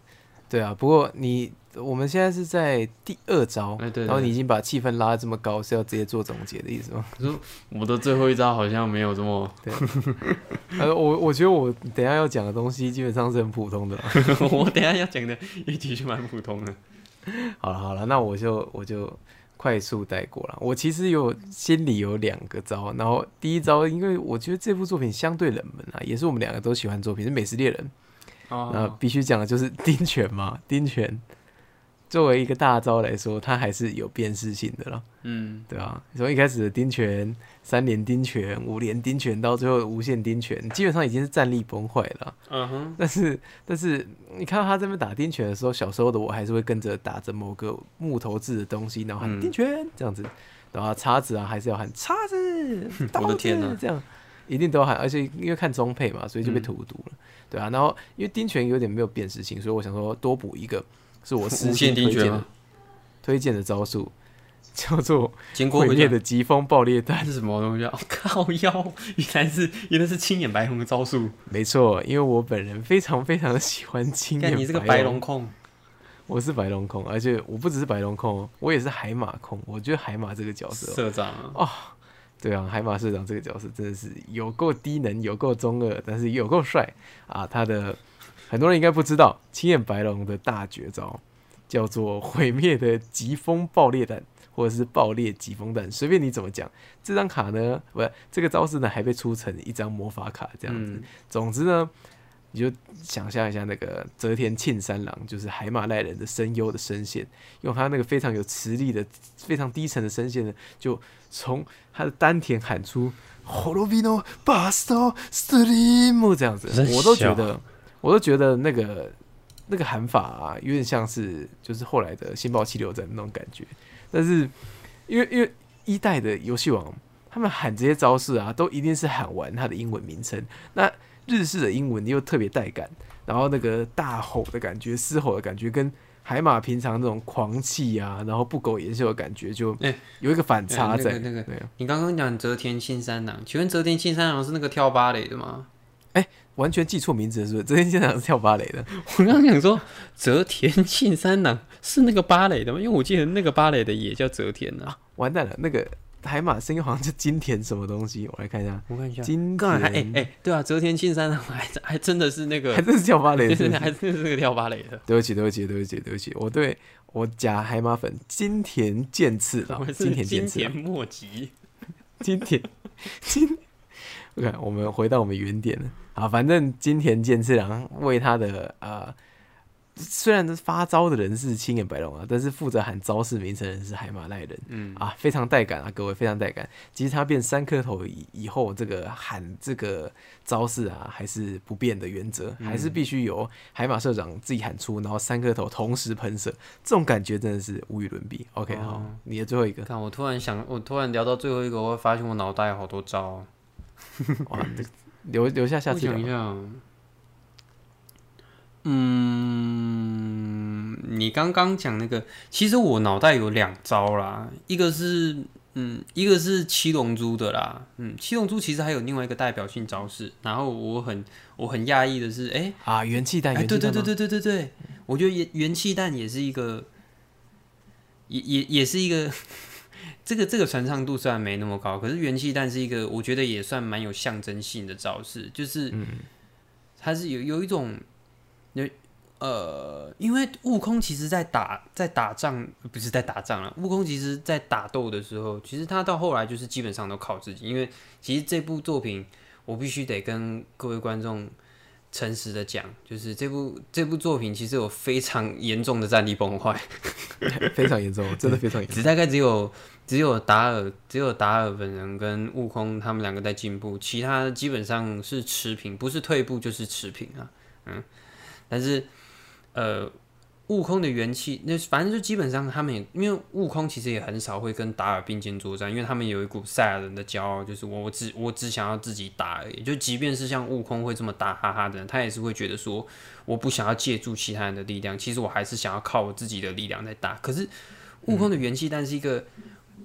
对啊，不过你我们现在是在第二招，然后你已经把气氛拉这么高，是要直接做总结的意思吗？我的最后一招好像没有这么……对，呃，我我觉得我等下要讲的东西基本上是很普通的，[laughs] 我等下要讲的一题就蛮普通的。好了好了，那我就我就快速带过了。我其实有心里有两个招，然后第一招，因为我觉得这部作品相对冷门啊，也是我们两个都喜欢作品，是《美食猎人》。那必须讲的就是丁权嘛，丁权作为一个大招来说，它还是有辨识性的了。嗯，对啊，从一开始的丁权、三连丁权、五连丁权，到最后无限丁权，基本上已经是战力崩坏了。嗯哼，但是但是你看到他这边打丁权的时候，小时候的我还是会跟着打着某个木头制的东西，然后喊丁权这样子，然后叉子啊还是要喊叉子，我的天哪，这样一定都要喊，而且因为看中配嘛，所以就被荼毒了。对啊，然后因为丁权有点没有辨识性，所以我想说多补一个，是我私信推荐的推荐的招数，叫做 [laughs] 毁灭的疾风爆裂弹是什么东西？啊？[laughs] 靠腰，原来是原来是青眼白龙的招数。没错，因为我本人非常非常的喜欢青眼。你这个白龙控，我是白龙控，而且我不只是白龙控，我也是海马控。我觉得海马这个角色，社长哦。[laughs] 对啊，海马社长这个角色真的是有够低能，有够中二，但是有够帅啊！他的很多人应该不知道，青眼白龙的大绝招叫做毁灭的疾风爆裂弹，或者是爆裂疾风弹，随便你怎么讲。这张卡呢，不，这个招式呢还被出成一张魔法卡这样子。总之呢。你就想象一下那个泽田庆三郎，就是海马赖人的声优的声线，用他那个非常有磁力的、非常低沉的声线呢，就从他的丹田喊出 “Horobino Basto Stream” 这样子，我都觉得，我都觉得那个那个喊法啊，有点像是就是后来的《星爆气流战》那种感觉。但是因为因为一代的游戏王，他们喊这些招式啊，都一定是喊完它的英文名称，那。日式的英文又特别带感，然后那个大吼的感觉、嘶吼的感觉，跟海马平常那种狂气啊，然后不苟言笑的感觉，就有一个反差在。那个，你刚刚讲泽田信三郎，请问泽田信三郎是那个跳芭蕾的吗？哎，完全记错名字了，是不是？泽田信三郎是跳芭蕾的。我刚刚想说泽田信三郎是那个芭蕾的吗？因为我记得那个芭蕾的也叫泽田啊。[laughs] 完蛋了，那个。海马声音好像叫金田什么东西，我来看一下。我看一下，金田。哎哎，对啊，泽田信三郎还还真的是那个，还真是跳芭蕾 [laughs] 的，还真是那个跳芭蕾的。对不起，对不起，对不起，对不起，我对我假海马粉金田健次郎，金田健次郎。莫吉，金田 [laughs] 金。OK，我们回到我们原点了啊，反正金田健次郎为他的啊。虽然发招的人是青眼白龙啊，但是负责喊招式名称的人是海马赖人，嗯啊，非常带感啊，各位非常带感。其实他变三颗头以以后，这个喊这个招式啊，还是不变的原则，还是必须由海马社长自己喊出，然后三颗头同时喷射，这种感觉真的是无与伦比。OK，好，你的最后一个。看我突然想，我突然聊到最后一个，我会发现我脑袋有好多招。[laughs] 哇，留留下下次讲一下。嗯，你刚刚讲那个，其实我脑袋有两招啦，一个是嗯，一个是七龙珠的啦，嗯，七龙珠其实还有另外一个代表性招式，然后我很我很讶异的是，哎、啊，元气弹，哎，对对对对对对对，我觉得元元气弹也是一个，也也也是一个，这个这个传唱度虽然没那么高，可是元气弹是一个，我觉得也算蛮有象征性的招式，就是，它是有有一种有呃，因为悟空其实在打在打仗，不是在打仗了，悟空其实在打斗的时候，其实他到后来就是基本上都靠自己，因为其实这部作品我必须得跟各位观众。诚实的讲，就是这部这部作品其实有非常严重的战力崩坏，[laughs] [laughs] 非常严重，真的非常严重。只大概只有只有达尔只有达尔本人跟悟空他们两个在进步，其他基本上是持平，不是退步就是持平啊，嗯，但是呃，悟空的元气，那反正就基本上他们也，因为悟空其实也很少会跟达尔并肩作战，因为他们有一股赛亚人的骄傲，就是我只我只想要自己打而已。就即便是像悟空会这么打哈哈的人，他也是会觉得说，我不想要借助其他人的力量，其实我还是想要靠我自己的力量在打。可是悟空的元气弹是一个。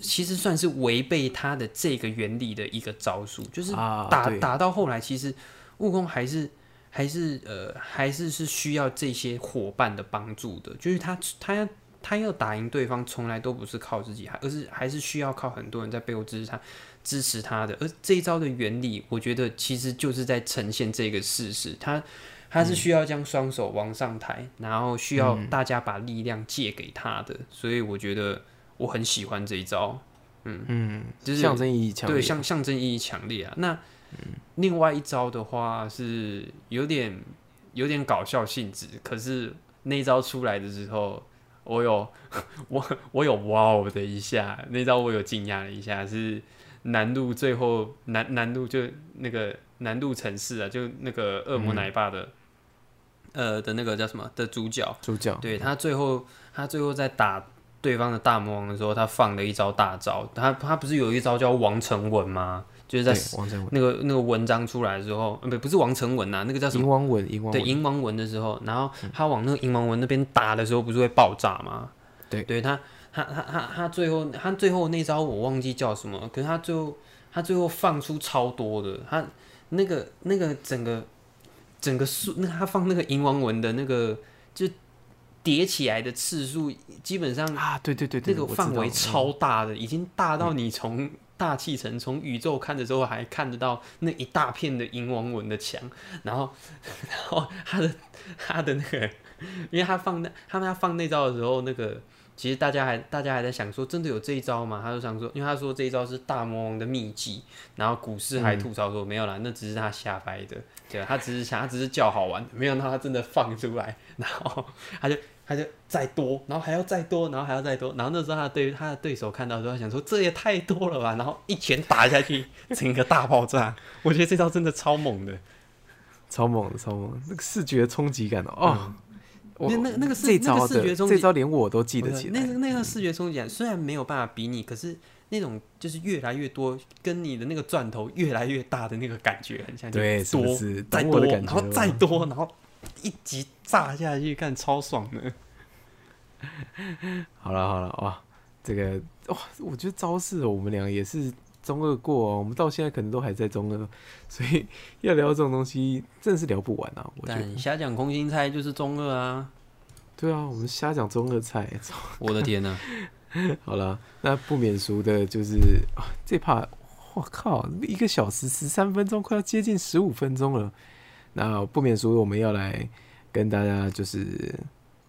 其实算是违背他的这个原理的一个招数，就是啊打打到后来，其实悟空还是还是呃还是是需要这些伙伴的帮助的，就是他他要他要打赢对方，从来都不是靠自己，还而是还是需要靠很多人在背后支持他支持他的。而这一招的原理，我觉得其实就是在呈现这个事实，他。他是需要将双手往上抬，然后需要大家把力量借给他的，所以我觉得我很喜欢这一招。嗯嗯，就是象征意义强烈。对，象象征意义强烈啊。那、另外一招的话是有点有点搞笑性质，可是那一招出来的时候，我有 [laughs] 我我有哇哦的一下，那招我有惊讶了一下，是南路最后南南路就那个南路城市啊，就那个恶魔奶爸的、呃的那个叫什么的主角，主角对他最后，他最后在打对方的大魔王的时候，他放了一招大招。他他不是有一招叫王成文吗？就是在王成文、那个那个文章出来的时候，呃不不是王成文呐、那个叫什么？银王文、银王对，文，银王文的时候，然后他往那个银王文那边打的时候，不是会爆炸吗？对对他他他他他最后他最后那招我忘记叫什么，可是他最后他最后放出超多的，他那个那个整个整个数，那他放那个银王文的那个就叠起来的次数，基本上啊，对对对对，那个范围嗯超大的，已经大到你从大气层、从宇宙看的时候，还看得到那一大片的银王纹的墙，然后，[laughs] 然后他的他的那个，因为他放那他们要放那招的时候，那个其实大家还大家还在想说，真的有这一招吗？他就想说，因为他说这一招是大魔王的秘籍，然后股市还吐槽说、没有啦，那只是他瞎掰的，对，他只是想他只是叫好玩的，没想到他真的放出来，然后他就。他就再多，然后还要再多，然后还要再多，然后那时候他的对他的对手看到的时候，他想说这也太多了吧，然后一拳打下去，[laughs] 整个大爆炸。我觉得这招真的超猛的，超猛的，超猛的，那个视觉冲击感哦，哦，那那那个视这招那个视觉的冲击这招连我都记得起来，那个那个视觉冲击感虽然没有办法比拟，可是那种就是越来越多，跟你的那个钻头越来越大的那个感觉很像，对多是再多，然后再多，然后一集炸下去，看超爽的。[laughs] 好了好了哇，这个哇，我觉得招式我们俩也是中二过、哦，我们到现在可能都还在中二，所以要聊这种东西真的是聊不完啊，我觉得。但瞎讲空心菜就是中二啊！对啊，我们瞎讲中二菜，我的天呐、[laughs] 好了，那不免俗的就是啊，这怕，我靠，一个小时十三分钟，快要接近十五分钟了。那不免说，我们要来跟大家就是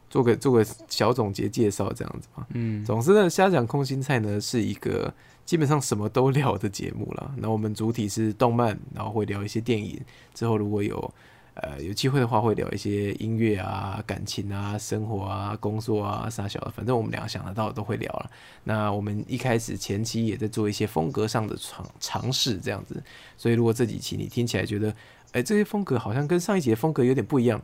做个做个小总结介绍，这样子嘛。嗯，总之呢，瞎讲空心菜呢是一个基本上什么都聊的节目啦。那我们主体是动漫，然后会聊一些电影。之后如果有呃有机会的话，会聊一些音乐啊、感情啊、生活啊、工作啊啥小的，反正我们两个想得到的都会聊了。那我们一开始前期也在做一些风格上的尝尝试，这样子。所以如果这几期你听起来觉得，哎、这些风格好像跟上一节风格有点不一样，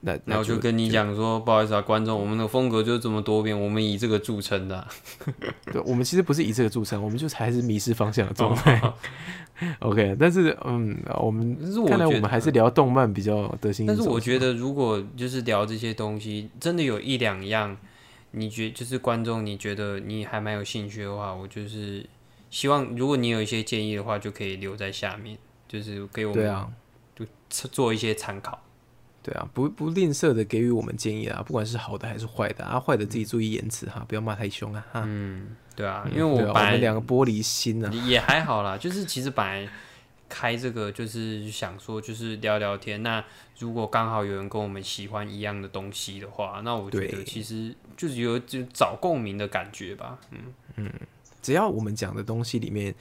那那我就跟你讲说，不好意思啊，观众，我们的风格就是这么多变，我们以这个著称的啊、[laughs] 对，我们其实不是以这个著称，我们就还是迷失方向的状态。[laughs] OK，但是嗯，我们但是我看来我们还是聊动漫比较得心应手。但是我觉得，如果就是聊这些东西，真的有一两样，你觉就是观众，你觉得你还蛮有兴趣的话，我就是希望如果你有一些建议的话，就可以留在下面，就是给我们对啊，做一些参考。对啊，不不吝啬的给予我们建议啊，不管是好的还是坏的啊，坏的自己注意言辞哈，不要骂太凶啊哈。嗯，对啊，嗯因为我本来们两个玻璃心啊，也还好啦，就是其实本来开这个就是想说就是聊聊天，那如果刚好有人跟我们喜欢一样的东西的话，那我觉得其实就是有就找共鸣的感觉吧。嗯嗯只要我们讲的东西里面，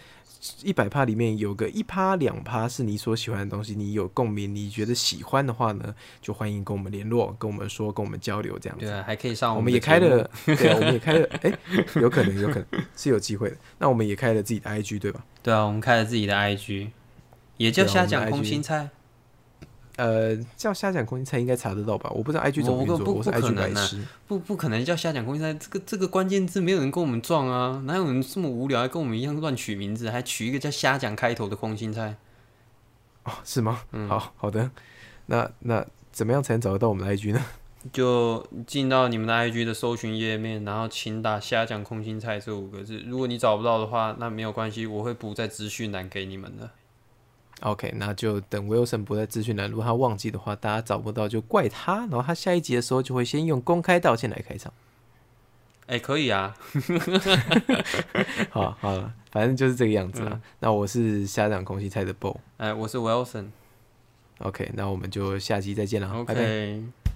一百趴里面有个一趴两趴是你所喜欢的东西，你有共鸣，你觉得喜欢的话呢，就欢迎跟我们联络，跟我们说，跟我们交流这样子。对啊，还可以上我们也开了，对啊，我们也开了，[laughs] 哎、有可能，有可能是有机会的。那我们也开了自己的 IG，对吧？对啊，我们开了自己的 IG，也叫瞎讲空心菜。呃，叫瞎讲空心菜应该查得到吧？我不知道 IG 怎么运作，我是不不不可 IG 能啊白痴。不不可能叫瞎讲空心菜，这个这个关键字没有人跟我们撞啊，哪有人这么无聊，还跟我们一样乱取名字，还取一个叫瞎讲开头的空心菜？哦，是吗？嗯好好的。那那怎么样才能找得到我们的 IG 呢？[laughs] 就进到你们的 IG 的搜寻页面，然后请打“瞎讲空心菜”这五个字。如果你找不到的话，那没有关系，我会补在资讯栏给你们的。OK，那就等 Wilson 不在资讯栏，如果他忘记的话，大家找不到就怪他，然后他下一集的时候就会先用公开道歉来开场。[laughs] 哎、可以啊，[laughs] 好，好了，反正就是这个样子啦。嗯那我是虾长空气菜的 Bo。哎、我是 Wilson。OK，那我们就下期再见了，拜拜。OK。